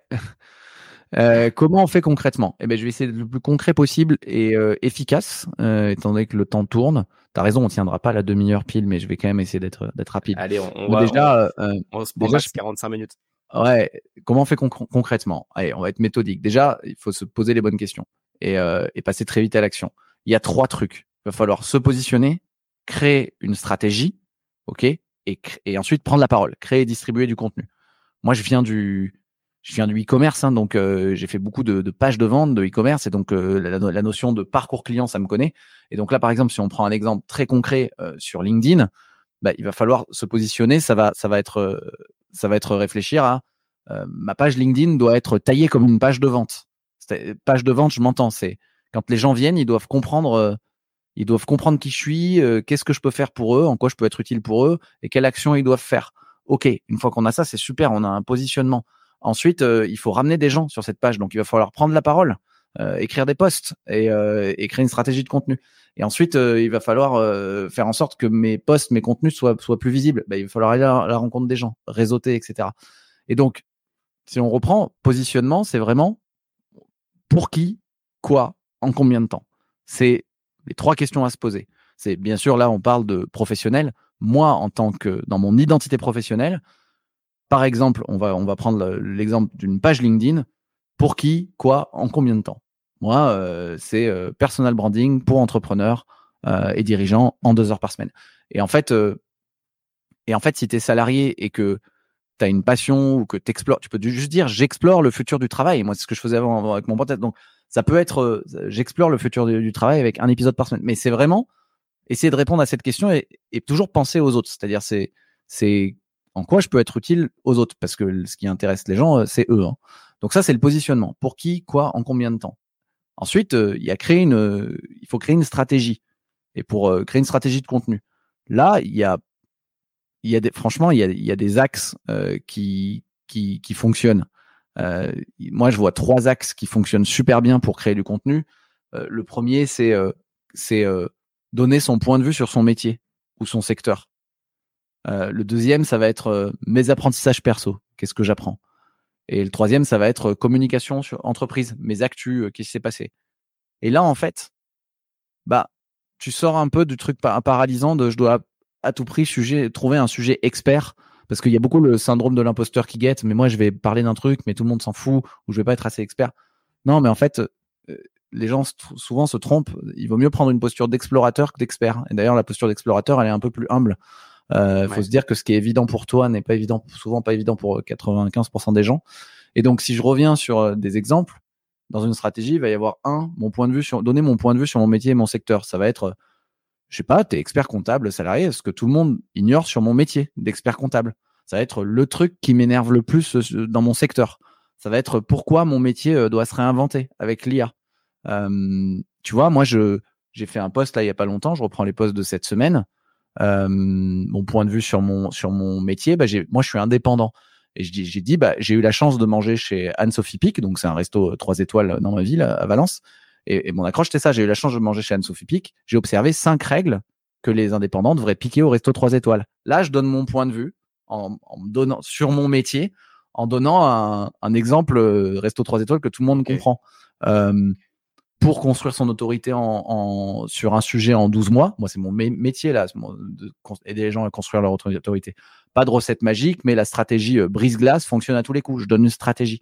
Euh, comment on fait concrètement? Eh ben, je vais essayer d'être le plus concret possible et euh, efficace, euh, étant donné que le temps tourne. T'as raison, on tiendra pas la demi-heure pile, mais je vais quand même essayer d'être d'être rapide. Allez, on, va déjà, on, on se déjà, 45 minutes. Ouais, comment on fait concrètement? Allez, on va être méthodique. Déjà, il faut se poser les bonnes questions et, euh, et passer très vite à l'action. Il y a trois trucs. Il va falloir se positionner, créer une stratégie, ok, et, et ensuite prendre la parole, créer et distribuer du contenu. Moi, je viens du, je viens du e-commerce, hein, donc euh, j'ai fait beaucoup de, pages de vente de e-commerce et donc euh, la, notion de parcours client, ça me connaît. Et donc là, par exemple, si on prend un exemple très concret euh, sur LinkedIn, bah, il va falloir se positionner. Ça va, ça va être ça va être réfléchir à ma page LinkedIn doit être taillée comme une page de vente. Page de vente, je m'entends. C'est quand les gens viennent, ils doivent comprendre, ils doivent comprendre qui je suis, qu'est-ce que je peux faire pour eux, en quoi je peux être utile pour eux et quelle action ils doivent faire. Ok, une fois qu'on a ça, c'est super, on a un positionnement. Ensuite, il faut ramener des gens sur cette page, donc il va falloir prendre la parole, écrire des posts et, et, créer une stratégie de contenu. Et ensuite, il va falloir faire en sorte que mes posts, mes contenus soient, soient plus visibles. Bah, il va falloir aller à la rencontre des gens, réseauter, etc. Et donc, si on reprend positionnement, c'est vraiment pour qui, quoi, en combien de temps? C'est les trois questions à se poser. C'est bien sûr là, on parle de professionnel. Moi, en tant que dans mon identité professionnelle, par exemple, on va on va prendre l'exemple d'une page LinkedIn. Pour qui, quoi, en combien de temps? Moi, euh, c'est euh, personal branding pour entrepreneurs euh, et dirigeants en deux heures par semaine. Et en fait, et en fait, si tu es salarié et que tu une passion ou que tu tu peux juste dire j'explore le futur du travail. Moi, c'est ce que je faisais avant, avec mon pote. Donc, ça peut être j'explore le futur du, travail avec un épisode par semaine. Mais c'est vraiment essayer de répondre à cette question et, toujours penser aux autres. C'est-à-dire, c'est c'est en quoi je peux être utile aux autres parce que ce qui intéresse les gens, euh, c'est eux. Hein. Donc ça, c'est le positionnement. Pour qui, quoi, en combien de temps? Ensuite, euh, il y a une, il faut créer une stratégie. Et pour créer une stratégie de contenu, là, il y a des, franchement, il y a, des axes euh, qui, qui, fonctionnent. Euh, moi, je vois trois axes qui fonctionnent super bien pour créer du contenu. Euh, le premier, c'est euh, euh, donner son point de vue sur son métier ou son secteur. Le deuxième, ça va être mes apprentissages perso. Qu'est-ce que j'apprends? Et le troisième, ça va être communication sur entreprise, mes actus, qu'est-ce qui s'est passé. Et là, en fait, bah, tu sors un peu du truc paralysant de je dois à tout prix trouver un sujet expert parce qu'il y a beaucoup le syndrome de l'imposteur qui guette. Mais moi, je vais parler d'un truc, mais tout le monde s'en fout ou je vais pas être assez expert. Non, mais en fait, euh, les gens souvent se trompent. Il vaut mieux prendre une posture d'explorateur que d'expert. Et d'ailleurs, la posture d'explorateur, elle est un peu plus humble. Il euh, faut se dire que ce qui est évident pour toi n'est pas évident, souvent pas évident pour 95% des gens. Et donc, si je reviens sur euh, des exemples, dans une stratégie, il va y avoir un, mon point de vue sur, donner mon point de vue sur mon métier et mon secteur. Ça va être, je sais pas, t'es expert comptable, salarié, ce que tout le monde ignore sur mon métier d'expert comptable? Ça va être le truc qui m'énerve le plus euh, dans mon secteur. Ça va être pourquoi mon métier doit se réinventer avec l'IA. tu vois, moi, je, j'ai fait un post là il y a pas longtemps. Je reprends les posts de cette semaine euh, mon point de vue sur mon sur mon métier, bah, moi je suis indépendant. Et j'ai dit, bah, j'ai eu la chance de manger chez Anne-Sophie Pic, donc c'est un resto 3 étoiles dans ma ville, à Valence. Et, mon accroche, c'était ça. J'ai eu la chance de manger chez Anne-Sophie Pic. J'ai observé cinq règles que les indépendants devraient piquer au resto 3 étoiles. Là, je donne mon point de vue en, en donnant sur mon métier, en donnant un, un exemple euh, resto 3 étoiles que tout le monde comprend. Euh, pour construire son autorité en, sur un sujet en 12 mois. Moi, c'est mon métier là, d'aider les gens à construire leur autorité. Pas de recette magique, mais la stratégie euh, brise-glace fonctionne à tous les coups. Je donne une stratégie.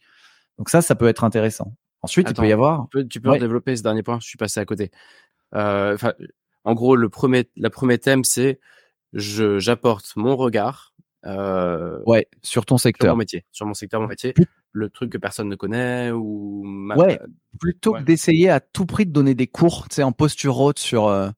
Donc ça, ça peut être intéressant. Ensuite, il peut y avoir. Tu peux, développer ce dernier point? Je suis passé à côté. Euh, en gros, le premier, la premier thème, c'est j'apporte mon regard. Euh, ouais, sur ton secteur. Sur mon métier, sur mon secteur, mon métier. Le truc que personne ne connaît ou ouais plutôt que d'essayer à tout prix de donner des cours tu sais en posture haute sur euh,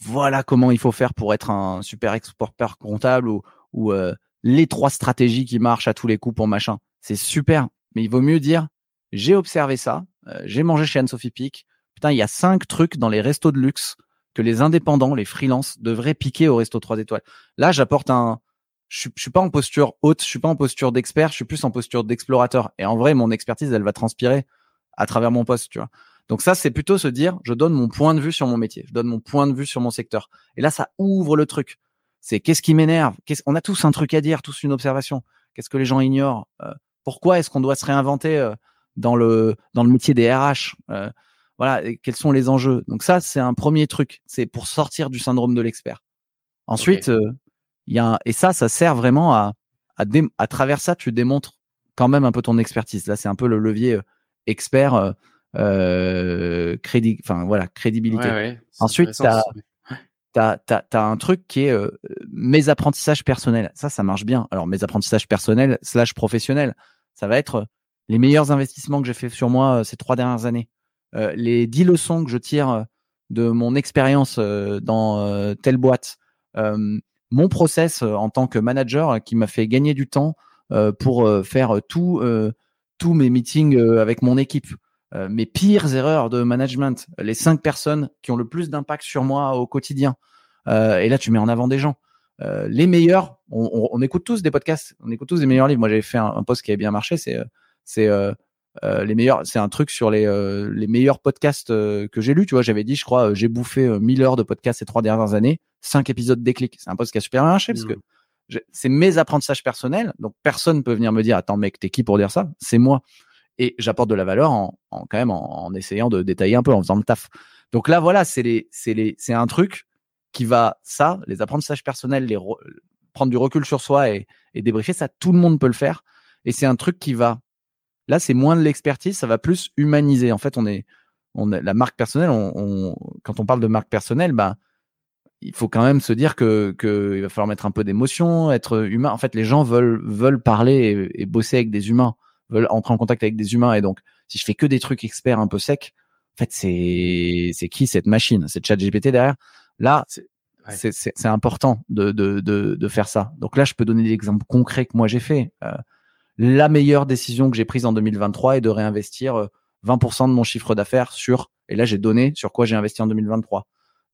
voilà comment il faut faire pour être un super exporteur comptable ou, ou euh, les trois stratégies qui marchent à tous les coups pour machin. C'est super mais il vaut mieux dire j'ai observé ça euh, j'ai mangé chez Anne-Sophie Pic. Putain il y a cinq trucs dans les restos de luxe que les indépendants les freelances devraient piquer au resto 3 étoiles. Là j'apporte un je, je suis pas en posture haute, je suis pas en posture d'expert, je suis plus en posture d'explorateur. Et en vrai, mon expertise, elle va transpirer à travers mon poste, tu vois. Donc ça, c'est plutôt se dire, je donne mon point de vue sur mon métier, je donne mon point de vue sur mon secteur. Et là, ça ouvre le truc. C'est qu'est-ce qui m'énerve? On a tous un truc à dire, tous une observation. Qu'est-ce que les gens ignorent? Euh, Pourquoi est-ce qu'on doit se réinventer euh, dans le dans le métier des RH euh, Voilà, quels sont les enjeux? Donc ça, c'est un premier truc. C'est pour sortir du syndrome de l'expert. Ensuite, y a et ça, ça sert vraiment à, à, à travers ça, tu démontres quand même un peu ton expertise. Là, c'est un peu le levier euh, expert, euh, euh, crédit, enfin voilà, crédibilité. Ensuite, tu as, as, as, un truc qui est euh, mes apprentissages personnels. Ça, ça marche bien. Alors, mes apprentissages personnels slash professionnels, ça va être les meilleurs investissements que j'ai fait sur moi ces trois dernières années. les dix leçons que je tire de mon expérience dans telle boîte mon process euh, en tant que manager euh, qui m'a fait gagner du temps euh, pour faire tous mes meetings avec mon équipe. mes pires erreurs de management, les cinq personnes qui ont le plus d'impact sur moi au quotidien. et là, tu mets en avant des gens. les meilleurs, on, écoute tous des podcasts, on écoute tous des meilleurs livres. Moi, j'avais fait un, post qui avait bien marché, c'est c'est les meilleurs, c'est un truc sur les, les meilleurs podcasts que j'ai lus. Tu vois, j'avais dit, je crois, j'ai bouffé 1000 heures de podcasts ces trois dernières années, cinq épisodes déclic. C'est un a super bien marché parce que mmh. c'est mes apprentissages personnels. Donc personne peut venir me dire, attends mec, t'es qui pour dire ça? C'est moi. Et j'apporte de la valeur en, en quand même en, essayant de détailler un peu, en faisant le taf. Donc là, voilà, c'est les, c'est les, c'est un truc qui va ça, les apprentissages personnels, les prendre du recul sur soi et, et débriefer, ça tout le monde peut le faire. Et c'est un truc qui va Là, c'est moins de l'expertise, ça va plus humaniser. En fait, on est, on la marque personnelle. On, quand on parle de marque personnelle, bah, il faut quand même se dire que, que il va falloir mettre un peu d'émotion, être humain. En fait, les gens veulent veulent parler et, bosser avec des humains, veulent entrer en contact avec des humains. Et donc, si je fais que des trucs experts un peu secs, en fait, c'est c'est qui cette machine, cette chat GPT derrière Là, c'est important de, de, de, de, faire ça. Donc là, je peux donner des exemples concrets que moi j'ai fait. Euh, la meilleure décision que j'ai prise en 2023 est de réinvestir 20% euh, de mon chiffre d'affaires sur, et là j'ai donné sur quoi j'ai investi en 2023.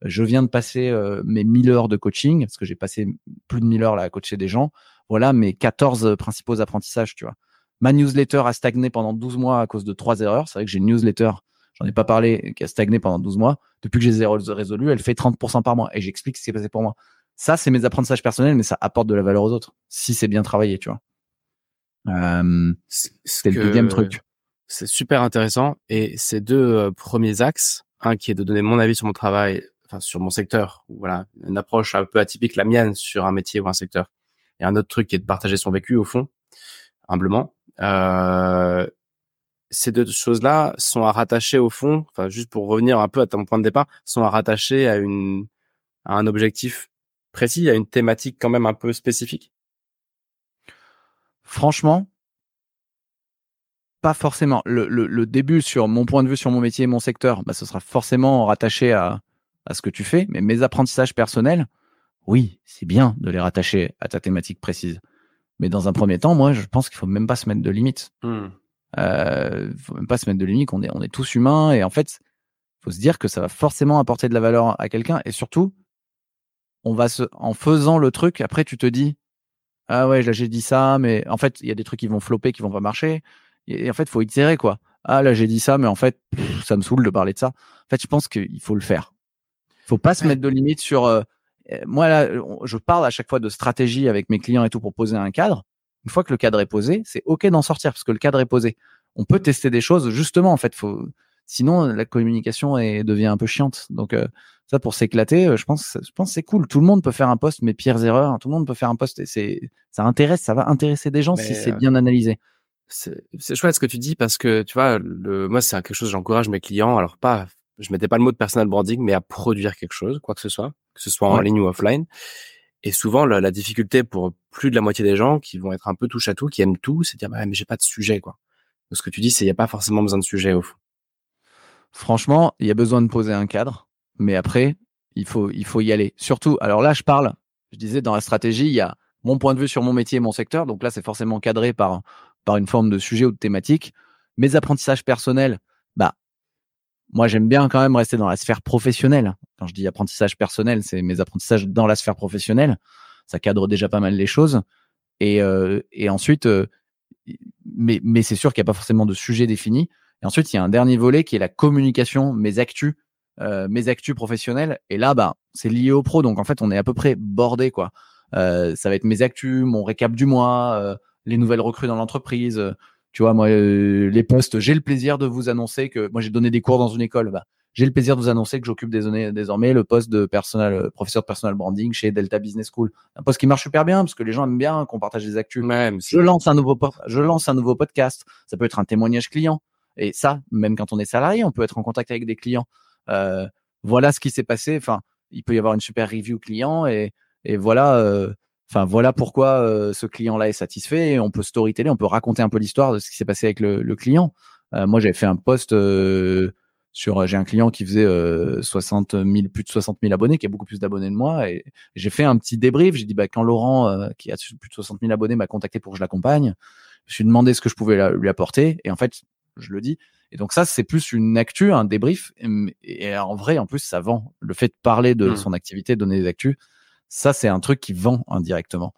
Je viens de passer euh, mes 1000 heures de coaching, parce que j'ai passé plus de 1000 heures là à coacher des gens. Voilà mes 14 principaux apprentissages, tu vois. Ma newsletter a stagné pendant 12 mois à cause de trois erreurs. C'est vrai que j'ai une newsletter, j'en ai pas parlé, qui a stagné pendant 12 mois. Depuis que je les ai résolues, elle fait 30% par mois. Et j'explique ce qui s'est passé pour moi. Ça, c'est mes apprentissages personnels, mais ça apporte de la valeur aux autres. Si c'est bien travaillé, tu vois. Euh, c'est le deuxième truc. C'est super intéressant. Et ces deux euh, premiers axes, un qui est de donner mon avis sur mon travail, enfin sur mon secteur, voilà, une approche un peu atypique la mienne sur un métier ou un secteur. Et un autre truc qui est de partager son vécu au fond, humblement. Euh, ces deux choses-là sont à rattacher au fond, enfin juste pour revenir un peu à ton point de départ, sont à rattacher à une à un objectif précis, à une thématique quand même un peu spécifique? Franchement, pas forcément. Le, le, le, début sur mon point de vue sur mon métier mon secteur, bah, ce sera forcément rattaché à, à ce que tu fais. Mais mes apprentissages personnels, oui, c'est bien de les rattacher à ta thématique précise. Mais dans un premier temps, moi, je pense qu'il faut même pas se mettre de limites. Mmh. Euh, faut même pas se mettre de limites. On est, on est tous humains et en fait, faut se dire que ça va forcément apporter de la valeur à quelqu'un et surtout, on va se, en faisant le truc, après tu te dis, ah ouais, là j'ai dit ça, mais en fait, il y a des trucs qui vont flopper, qui vont pas marcher. Et en fait, faut itérer quoi. Ah là, j'ai dit ça, mais en fait, ça me saoule de parler de ça. En fait, je pense qu'il faut le faire. Faut pas se mettre de limites sur. Euh, euh, moi là, je parle à chaque fois de stratégie avec mes clients et tout pour poser un cadre. Une fois que le cadre est posé, c'est ok d'en sortir parce que le cadre est posé. On peut tester des choses justement. En fait, faut. Sinon, la communication est, devient un peu chiante. Donc euh, ça, pour s'éclater, je pense, je pense c'est cool. Tout le monde peut faire un poste, mes pires erreurs. Hein, tout le monde peut faire un poste et c'est, ça intéresse, ça va intéresser des gens si c'est bien analysé c'est chouette ce que tu dis parce que tu vois, le, moi c'est quelque chose j'encourage mes clients. Alors pas, je mettais pas le mot de personal branding, mais à produire quelque chose, quoi que ce soit, que ce soit en ligne ou offline. Et souvent la, difficulté pour plus de la moitié des gens qui vont être un peu touche à tout, qui aiment tout, c'est dire bah, mais j'ai pas de sujet quoi. ce que tu dis, c'est il y a pas forcément besoin de sujet au fond. Franchement, il y a besoin de poser un cadre, mais après il faut il faut y aller. Surtout, alors là je parle, je disais dans la stratégie, il y a mon point de vue sur mon métier et mon secteur. Donc là, c'est forcément cadré par par une forme de sujet ou de thématique. Mes apprentissages personnels, bah, moi, j'aime bien quand même rester dans la sphère professionnelle. Quand je dis apprentissage personnel, c'est mes apprentissages dans la sphère professionnelle. Ça cadre déjà pas mal les choses. Et, euh, et ensuite, euh, mais, mais c'est sûr qu'il n'y a pas forcément de sujet défini. Et ensuite, il y a un dernier volet qui est la communication, mes actus, euh, mes actus professionnels. Et là, bah, c'est lié au pro. Donc, en fait, on est à peu près bordé, quoi. Euh, ça va être mes actus, mon récap du mois, euh, les nouvelles recrues dans l'entreprise. Tu vois, moi, euh, les postes, j'ai le plaisir de vous annoncer que moi, j'ai donné des cours dans une école. Bah, j'ai le plaisir de vous annoncer que j'occupe désormais le poste de personnel, euh, professeur de personal branding chez Delta Business School. Un poste qui marche super bien parce que les gens aiment bien qu'on partage des actus. je lance un nouveau, je lance un nouveau podcast. Ça peut être un témoignage client. Et ça, même quand on est salarié, on peut être en contact avec des clients. Euh, voilà ce qui s'est passé. Enfin, il peut y avoir une super review client et, et voilà. Euh, Enfin, voilà pourquoi euh, ce client-là est satisfait. Et on peut storyteller, on peut raconter un peu l'histoire de ce qui s'est passé avec le, le client. Euh, moi, j'avais fait un post euh, sur. J'ai un client qui faisait 60 000, plus de 60 000 abonnés, qui a beaucoup plus d'abonnés de moi, et j'ai fait un petit débrief. J'ai dit, bah, quand Laurent, qui a plus de 60 000 abonnés, m'a contacté pour que je l'accompagne, je lui ai demandé ce que je pouvais lui apporter. Et en fait, je le dis. Et donc ça, c'est plus une actu, un débrief. Et, en vrai, en plus, ça vend. Le fait de parler de mmh. son activité, donner des actus, ça, c'est un truc qui vend indirectement.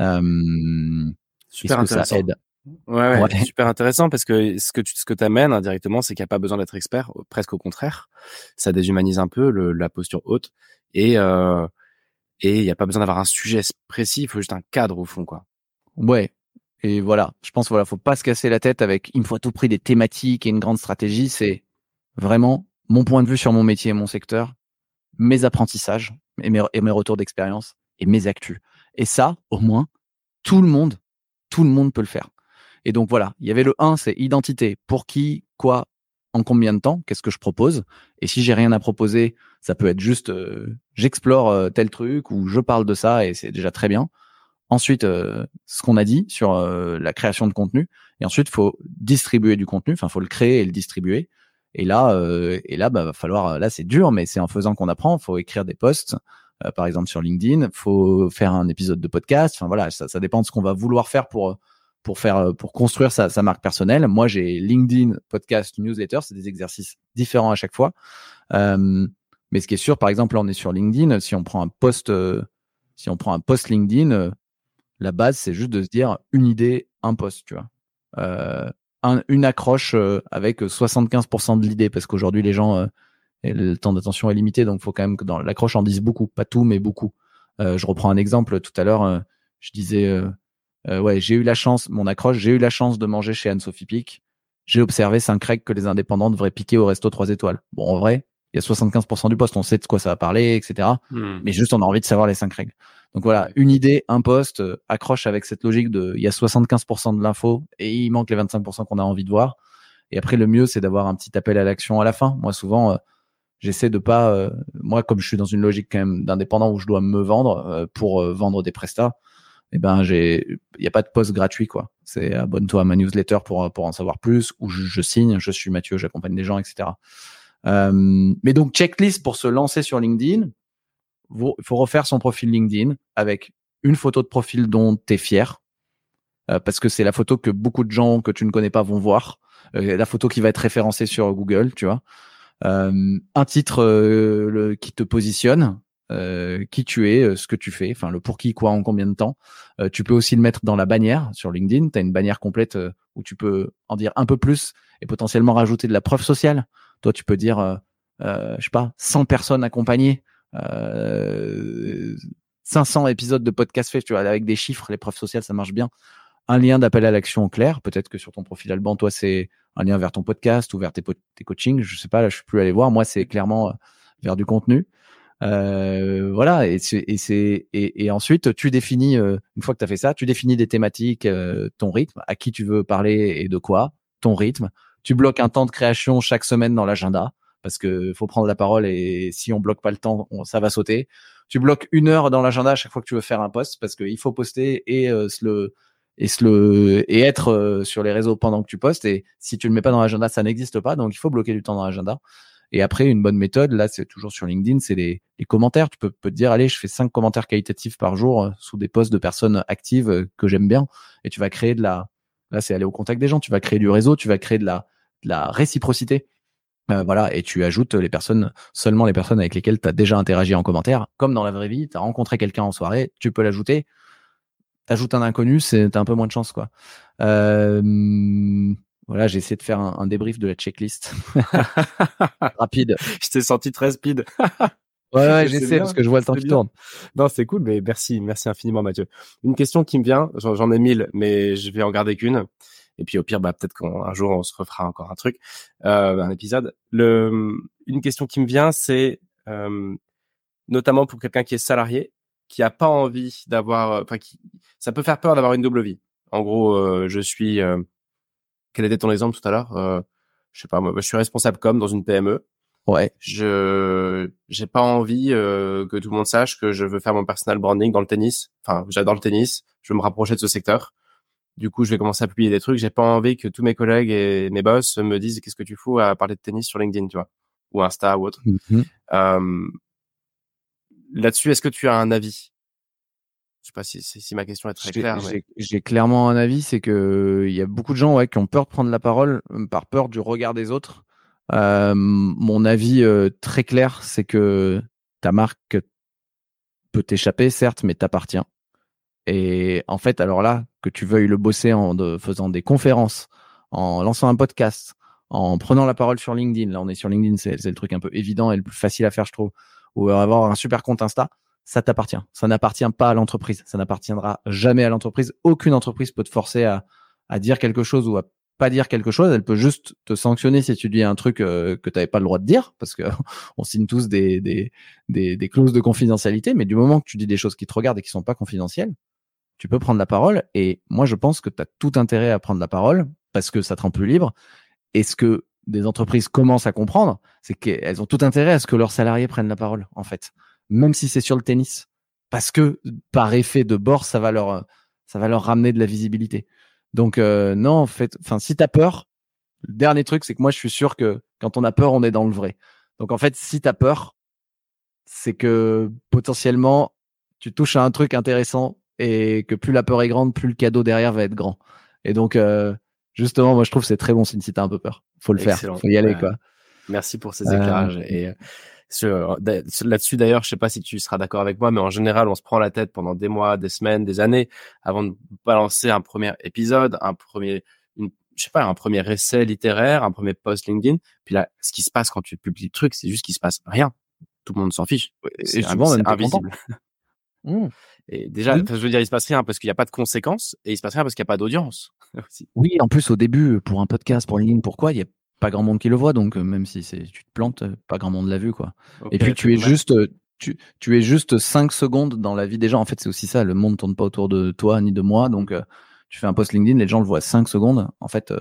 Euh, super intéressant. Ça aide? Ouais, ouais, super intéressant parce que ce que tu ce que amènes indirectement, c'est qu'il n'y a pas besoin d'être expert, presque au contraire. Ça déshumanise un peu le, la posture haute et euh, et il n'y a pas besoin d'avoir un sujet précis, il faut juste un cadre au fond, quoi. Ouais. Et voilà, je pense voilà, faut pas se casser la tête avec il me faut à tout prix des thématiques et une grande stratégie. C'est vraiment mon point de vue sur mon métier et mon secteur, mes apprentissages, et mes, et mes retours d'expérience et mes actus. Et ça, au moins, tout le monde, tout le monde peut le faire. Et donc voilà, il y avait le 1, c'est identité. Pour qui, quoi, en combien de temps, qu'est-ce que je propose? Et si j'ai rien à proposer, ça peut être juste euh, j'explore euh, tel truc ou je parle de ça et c'est déjà très bien. Ensuite, euh, ce qu'on a dit sur la création de contenu. Et ensuite, faut distribuer du contenu. Enfin, faut le créer et le distribuer. Et là, euh, et là, bah, va falloir. Là, c'est dur, mais c'est en faisant qu'on apprend. Faut écrire des posts, euh, par exemple sur LinkedIn. Faut faire un épisode de podcast. Enfin voilà, ça, ça dépend de ce qu'on va vouloir faire pour pour faire pour construire sa, sa marque personnelle. Moi, j'ai LinkedIn, podcast, newsletter. C'est des exercices différents à chaque fois. Euh, mais ce qui est sûr, par exemple, là, on est sur LinkedIn. Si on prend un post, euh, si on prend un post LinkedIn, euh, la base, c'est juste de se dire une idée, un post, tu vois. Euh, une accroche euh, avec 75% de l'idée parce qu'aujourd'hui les gens euh, le temps d'attention est limité donc il faut quand même que dans l'accroche en dise beaucoup pas tout mais beaucoup euh, je reprends un exemple tout à l'heure je disais ouais j'ai eu la chance mon accroche j'ai eu la chance de manger chez Anne-Sophie Pic j'ai observé cinq règles que les indépendants devraient piquer au resto 3 étoiles bon en vrai il y a 75% du poste, on sait de quoi ça va parler, etc. Hmm. Mais juste, on a envie de savoir les cinq règles. Donc voilà, une idée, un poste, euh, accroche avec cette logique de, il y a 75% de l'info et il manque les 25% qu'on a envie de voir. Et après, le mieux, c'est d'avoir un petit appel à l'action à la fin. Moi, souvent, euh, j'essaie de pas, euh, moi, comme je suis dans une logique quand même d'indépendant où je dois me vendre pour vendre des prestats, eh ben, j'ai, il n'y a pas de poste gratuit, quoi. C'est abonne-toi à ma newsletter pour, pour en savoir plus, ou je, je signe, je suis Mathieu, j'accompagne des gens, etc. Mais donc, checklist pour se lancer sur LinkedIn. Il faut refaire son profil LinkedIn avec une photo de profil dont tu es fier. Euh, parce que c'est la photo que beaucoup de gens que tu ne connais pas vont voir. Euh, la photo qui va être référencée sur Google, tu vois. Euh, un titre euh, qui te positionne, qui tu es, ce que tu fais, enfin le pour qui, quoi, en combien de temps. tu peux aussi le mettre dans la bannière sur LinkedIn. Tu as une bannière complète où tu peux en dire un peu plus et potentiellement rajouter de la preuve sociale. Toi, tu peux dire, je sais pas, 100 personnes accompagnées, euh, 500 épisodes de podcast fait, tu vois, avec des chiffres, les preuves sociales, ça marche bien. Un lien d'appel à l'action clair. Peut-être que sur ton profil Alban, toi, c'est un lien vers ton podcast ou vers tes, coachings. Je sais pas, là, je suis plus allé voir. Moi, c'est clairement euh, vers du contenu. Euh, voilà, et c'est et, et, ensuite tu définis euh, une fois que tu as fait ça, tu définis des thématiques, euh, ton rythme, à qui tu veux parler et de quoi, ton rythme, tu bloques un temps de création chaque semaine dans l'agenda parce que faut prendre la parole et si on bloque pas le temps, ça va sauter. Tu bloques une heure dans l'agenda à chaque fois que tu veux faire un post parce qu'il faut poster et euh, se le et se le et être euh, sur les réseaux pendant que tu postes et si tu le mets pas dans l'agenda, ça n'existe pas donc il faut bloquer du temps dans l'agenda. Et après, une bonne méthode, là, c'est toujours sur LinkedIn, c'est les, commentaires. Tu peux, te dire, allez, je fais cinq commentaires qualitatifs par jour euh, sous des posts de personnes actives que j'aime bien. Et tu vas créer de la, là, c'est aller au contact des gens. Tu vas créer du réseau, tu vas créer de la réciprocité. Euh, voilà, et tu ajoutes les personnes, seulement les personnes avec lesquelles tu as déjà interagi en commentaire. Comme dans la vraie vie, tu as rencontré quelqu'un en soirée, tu peux l'ajouter. T'ajoutes un inconnu, c'est un peu moins de chance, quoi. Euh, voilà, j'ai essayé de faire un, débrief de la checklist rapide. Je t'ai senti très speed. ouais, ouais j'essaie parce que je vois le temps qui tourne. Non, c'est cool, mais merci, merci infiniment, Mathieu. Une question qui me vient, j'en ai mille, mais je vais en garder qu'une. Et puis au pire, bah peut-être qu'un jour on se refera encore un truc, euh, un épisode. Le, une question qui me vient, c'est euh, notamment pour quelqu'un qui est salarié, qui a pas envie d'avoir, euh, enfin qui, ça peut faire peur d'avoir une double vie. En gros, euh, je suis, euh, quel était ton exemple tout à l'heure euh, Je sais pas, moi, je suis responsable com dans une PME. Ouais. Je j'ai pas envie que tout le monde sache que je veux faire mon personal branding dans le tennis. Enfin, j'adore le tennis. Je veux me rapprocher de ce secteur. Du coup, je vais commencer à publier des trucs. J'ai pas envie que tous mes collègues et mes boss me disent qu'est-ce que tu fous à parler de tennis sur LinkedIn, tu vois, ou Insta ou autre. Mm-hmm. Euh, Là-dessus, est-ce que tu as un avis? Je sais pas si, si, ma question est très claire. J'ai clairement un avis, c'est que il y a beaucoup de gens ouais, qui ont peur de prendre la parole euh, par peur du regard des autres. Euh, mon avis euh, très clair, c'est que ta marque peut t'échapper, certes, mais t'appartient. Et en fait, alors là, que tu veuilles le bosser en faisant des conférences, en lançant un podcast, en prenant la parole sur LinkedIn, là on est sur LinkedIn, c'est le truc un peu évident et le plus facile à faire, je trouve, ou avoir un super compte Insta, ça t'appartient. Ça n'appartient pas à l'entreprise. Ça n'appartiendra jamais à l'entreprise. Aucune entreprise peut te forcer à, dire quelque chose ou à pas dire quelque chose, elle peut juste te sanctionner si tu dis un truc euh, que tu n'avais pas le droit de dire, parce que on signe tous des, des, clauses de confidentialité, mais du moment que tu dis des choses qui te regardent et qui sont pas confidentielles, tu peux prendre la parole. Et moi, je pense que tu as tout intérêt à prendre la parole parce que ça te rend plus libre. Et ce que des entreprises commencent à comprendre, c'est qu'elles ont tout intérêt à ce que leurs salariés prennent la parole, en fait, même si c'est sur le tennis, parce que par effet de bord, ça va leur, ça va leur ramener de la visibilité. Donc euh, non, en fait, enfin, si t'as peur, le dernier truc, c'est que moi, je suis sûr que quand on a peur, on est dans le vrai. Donc en fait, si t'as peur, c'est que potentiellement, tu touches à un truc intéressant et que plus la peur est grande, plus le cadeau derrière va être grand. Et donc, euh, justement, moi, je trouve c'est très bon signe si t'as un peu peur. Faut le faire, faut y aller, quoi. Merci pour ces éclairages. Euh, et euh, là-dessus, d'ailleurs, je sais pas si tu seras d'accord avec moi, mais en général, on se prend la tête pendant des mois, des semaines, des années avant de balancer un premier épisode, un premier, une, je sais pas, un premier essai littéraire, un premier post LinkedIn. Puis là, ce qui se passe quand tu publies le truc, c'est juste qu'il se passe rien. Tout le monde s'en fiche. C'est souvent invisible. Mmh. Et déjà, je veux dire, il se passe rien parce qu'il n'y a pas de conséquences et il se passe rien parce qu'il n'y a pas d'audience. oui, en plus, au début, pour un podcast, pour LinkedIn, pourquoi? Il y a pas grand monde qui le voit, donc même si c'est tu te plantes, pas grand monde l'a vu quoi. et puis tu es juste tu, tu, es juste 5 secondes dans la vie des gens. En fait, c'est aussi ça, le monde tourne pas autour de toi ni de moi, donc tu fais un post LinkedIn, les gens le voient 5 secondes. En fait,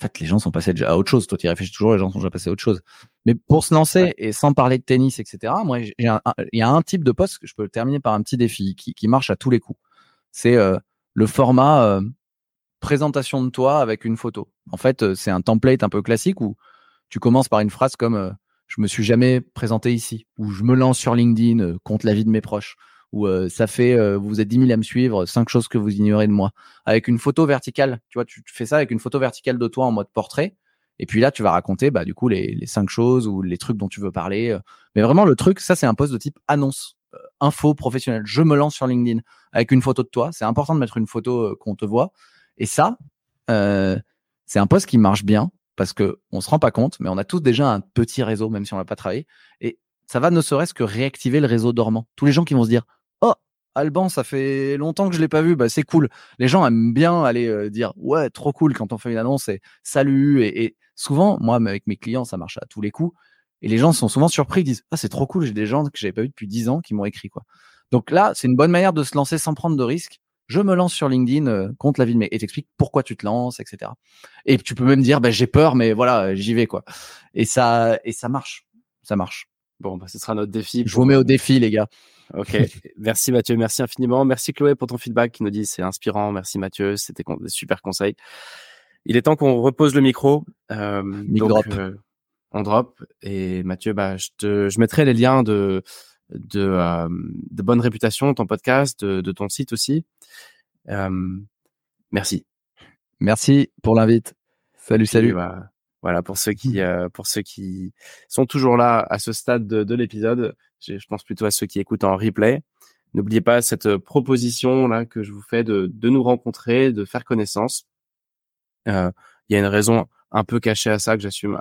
en fait, les gens sont passés déjà à autre chose. Toi, tu réfléchis toujours, les gens sont déjà passés à autre chose. Mais pour se lancer et sans parler de tennis, etc., moi, il y a un type de poste que je peux terminer par un petit défi qui, qui marche à tous les coups. C'est euh, le format euh, présentation de toi avec une photo. En fait, euh, c'est un template un peu classique où tu commences par une phrase comme je me suis jamais présenté ici ou je me lance sur LinkedIn contre la vie de mes proches où euh, ça fait, euh, vous êtes 10 000 à me suivre, cinq choses que vous ignorez de moi. Avec une photo verticale, tu vois, tu, fais ça avec une photo verticale de toi en mode portrait. Et puis là, tu vas raconter, bah, du coup, les, les cinq choses ou les trucs dont tu veux parler. Euh. Mais vraiment, le truc, ça, c'est un post de type annonce, info professionnelle. Je me lance sur LinkedIn avec une photo de toi. C'est important de mettre une photo qu'on te voit. Et ça, c'est un post qui marche bien parce que on se rend pas compte, mais on a tous déjà un petit réseau, même si on l'a pas travaillé. Et ça va ne serait-ce que réactiver le réseau dormant. Tous les gens qui vont se dire, Alban, ça fait longtemps que je l'ai pas vu, bah c'est cool. Les gens aiment bien aller euh, dire ouais, trop cool quand on fait une annonce et salut et, souvent moi avec mes clients ça marche à tous les coups et les gens sont souvent surpris, ils disent ah c'est trop cool, j'ai des gens que j'avais pas vu depuis 10 ans qui m'ont écrit quoi. Donc là, c'est une bonne manière de se lancer sans prendre de risques. Je me lance sur LinkedIn euh, contre la vie de mes et t'expliques pourquoi tu te lances, etc. Et tu peux même dire bah j'ai peur mais voilà j'y vais quoi. Et ça et ça marche, ça marche. Bon bah ce sera notre défi. Je vous mets au défi les gars. Ok, merci Mathieu, merci infiniment. Merci Chloé pour ton feedback qui nous dit c'est inspirant. Merci Mathieu, c'était des super conseils. Il est temps qu'on repose le micro. Euh, donc, euh, on drop. Et Mathieu, bah, je, te, je mettrai les liens de, de, euh, de bonne réputation, ton podcast, de, de ton site aussi. Euh, merci. Merci pour l'invite. Salut, salut. Bah, voilà pour ceux qui euh, pour ceux qui sont toujours là à ce stade de, de l'épisode. Je, pense plutôt à ceux qui écoutent en replay. N'oubliez pas cette proposition là que je vous fais de, de nous rencontrer, de faire connaissance. Euh, il y a une raison un peu cachée à ça que j'assume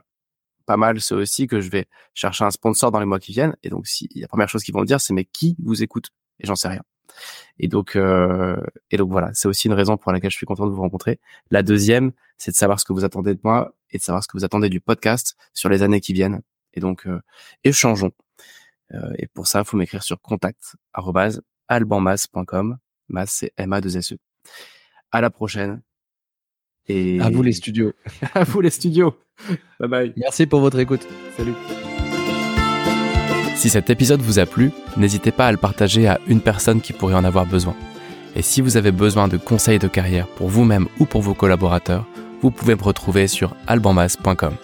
pas mal, c'est aussi que je vais chercher un sponsor dans les mois qui viennent. Et donc, si la première chose qu'ils vont me dire, c'est mais qui vous écoute? Et j'en sais rien. Et donc, euh, et donc voilà, c'est aussi une raison pour laquelle je suis content de vous rencontrer. La deuxième, c'est de savoir ce que vous attendez de moi et de savoir ce que vous attendez du podcast sur les années qui viennent. Et donc, euh, échangeons. Euh, et pour ça, il faut m'écrire sur contact@albanmas.com. Mas, c'est M-A-2-S-E. À la prochaine. Et à vous les studios. à vous les studios. Bye bye. Merci pour votre écoute. Salut. Si cet épisode vous a plu, n'hésitez pas à le partager à une personne qui pourrait en avoir besoin. Et si vous avez besoin de conseils de carrière pour vous-même ou pour vos collaborateurs, vous pouvez me retrouver sur albanmas.com.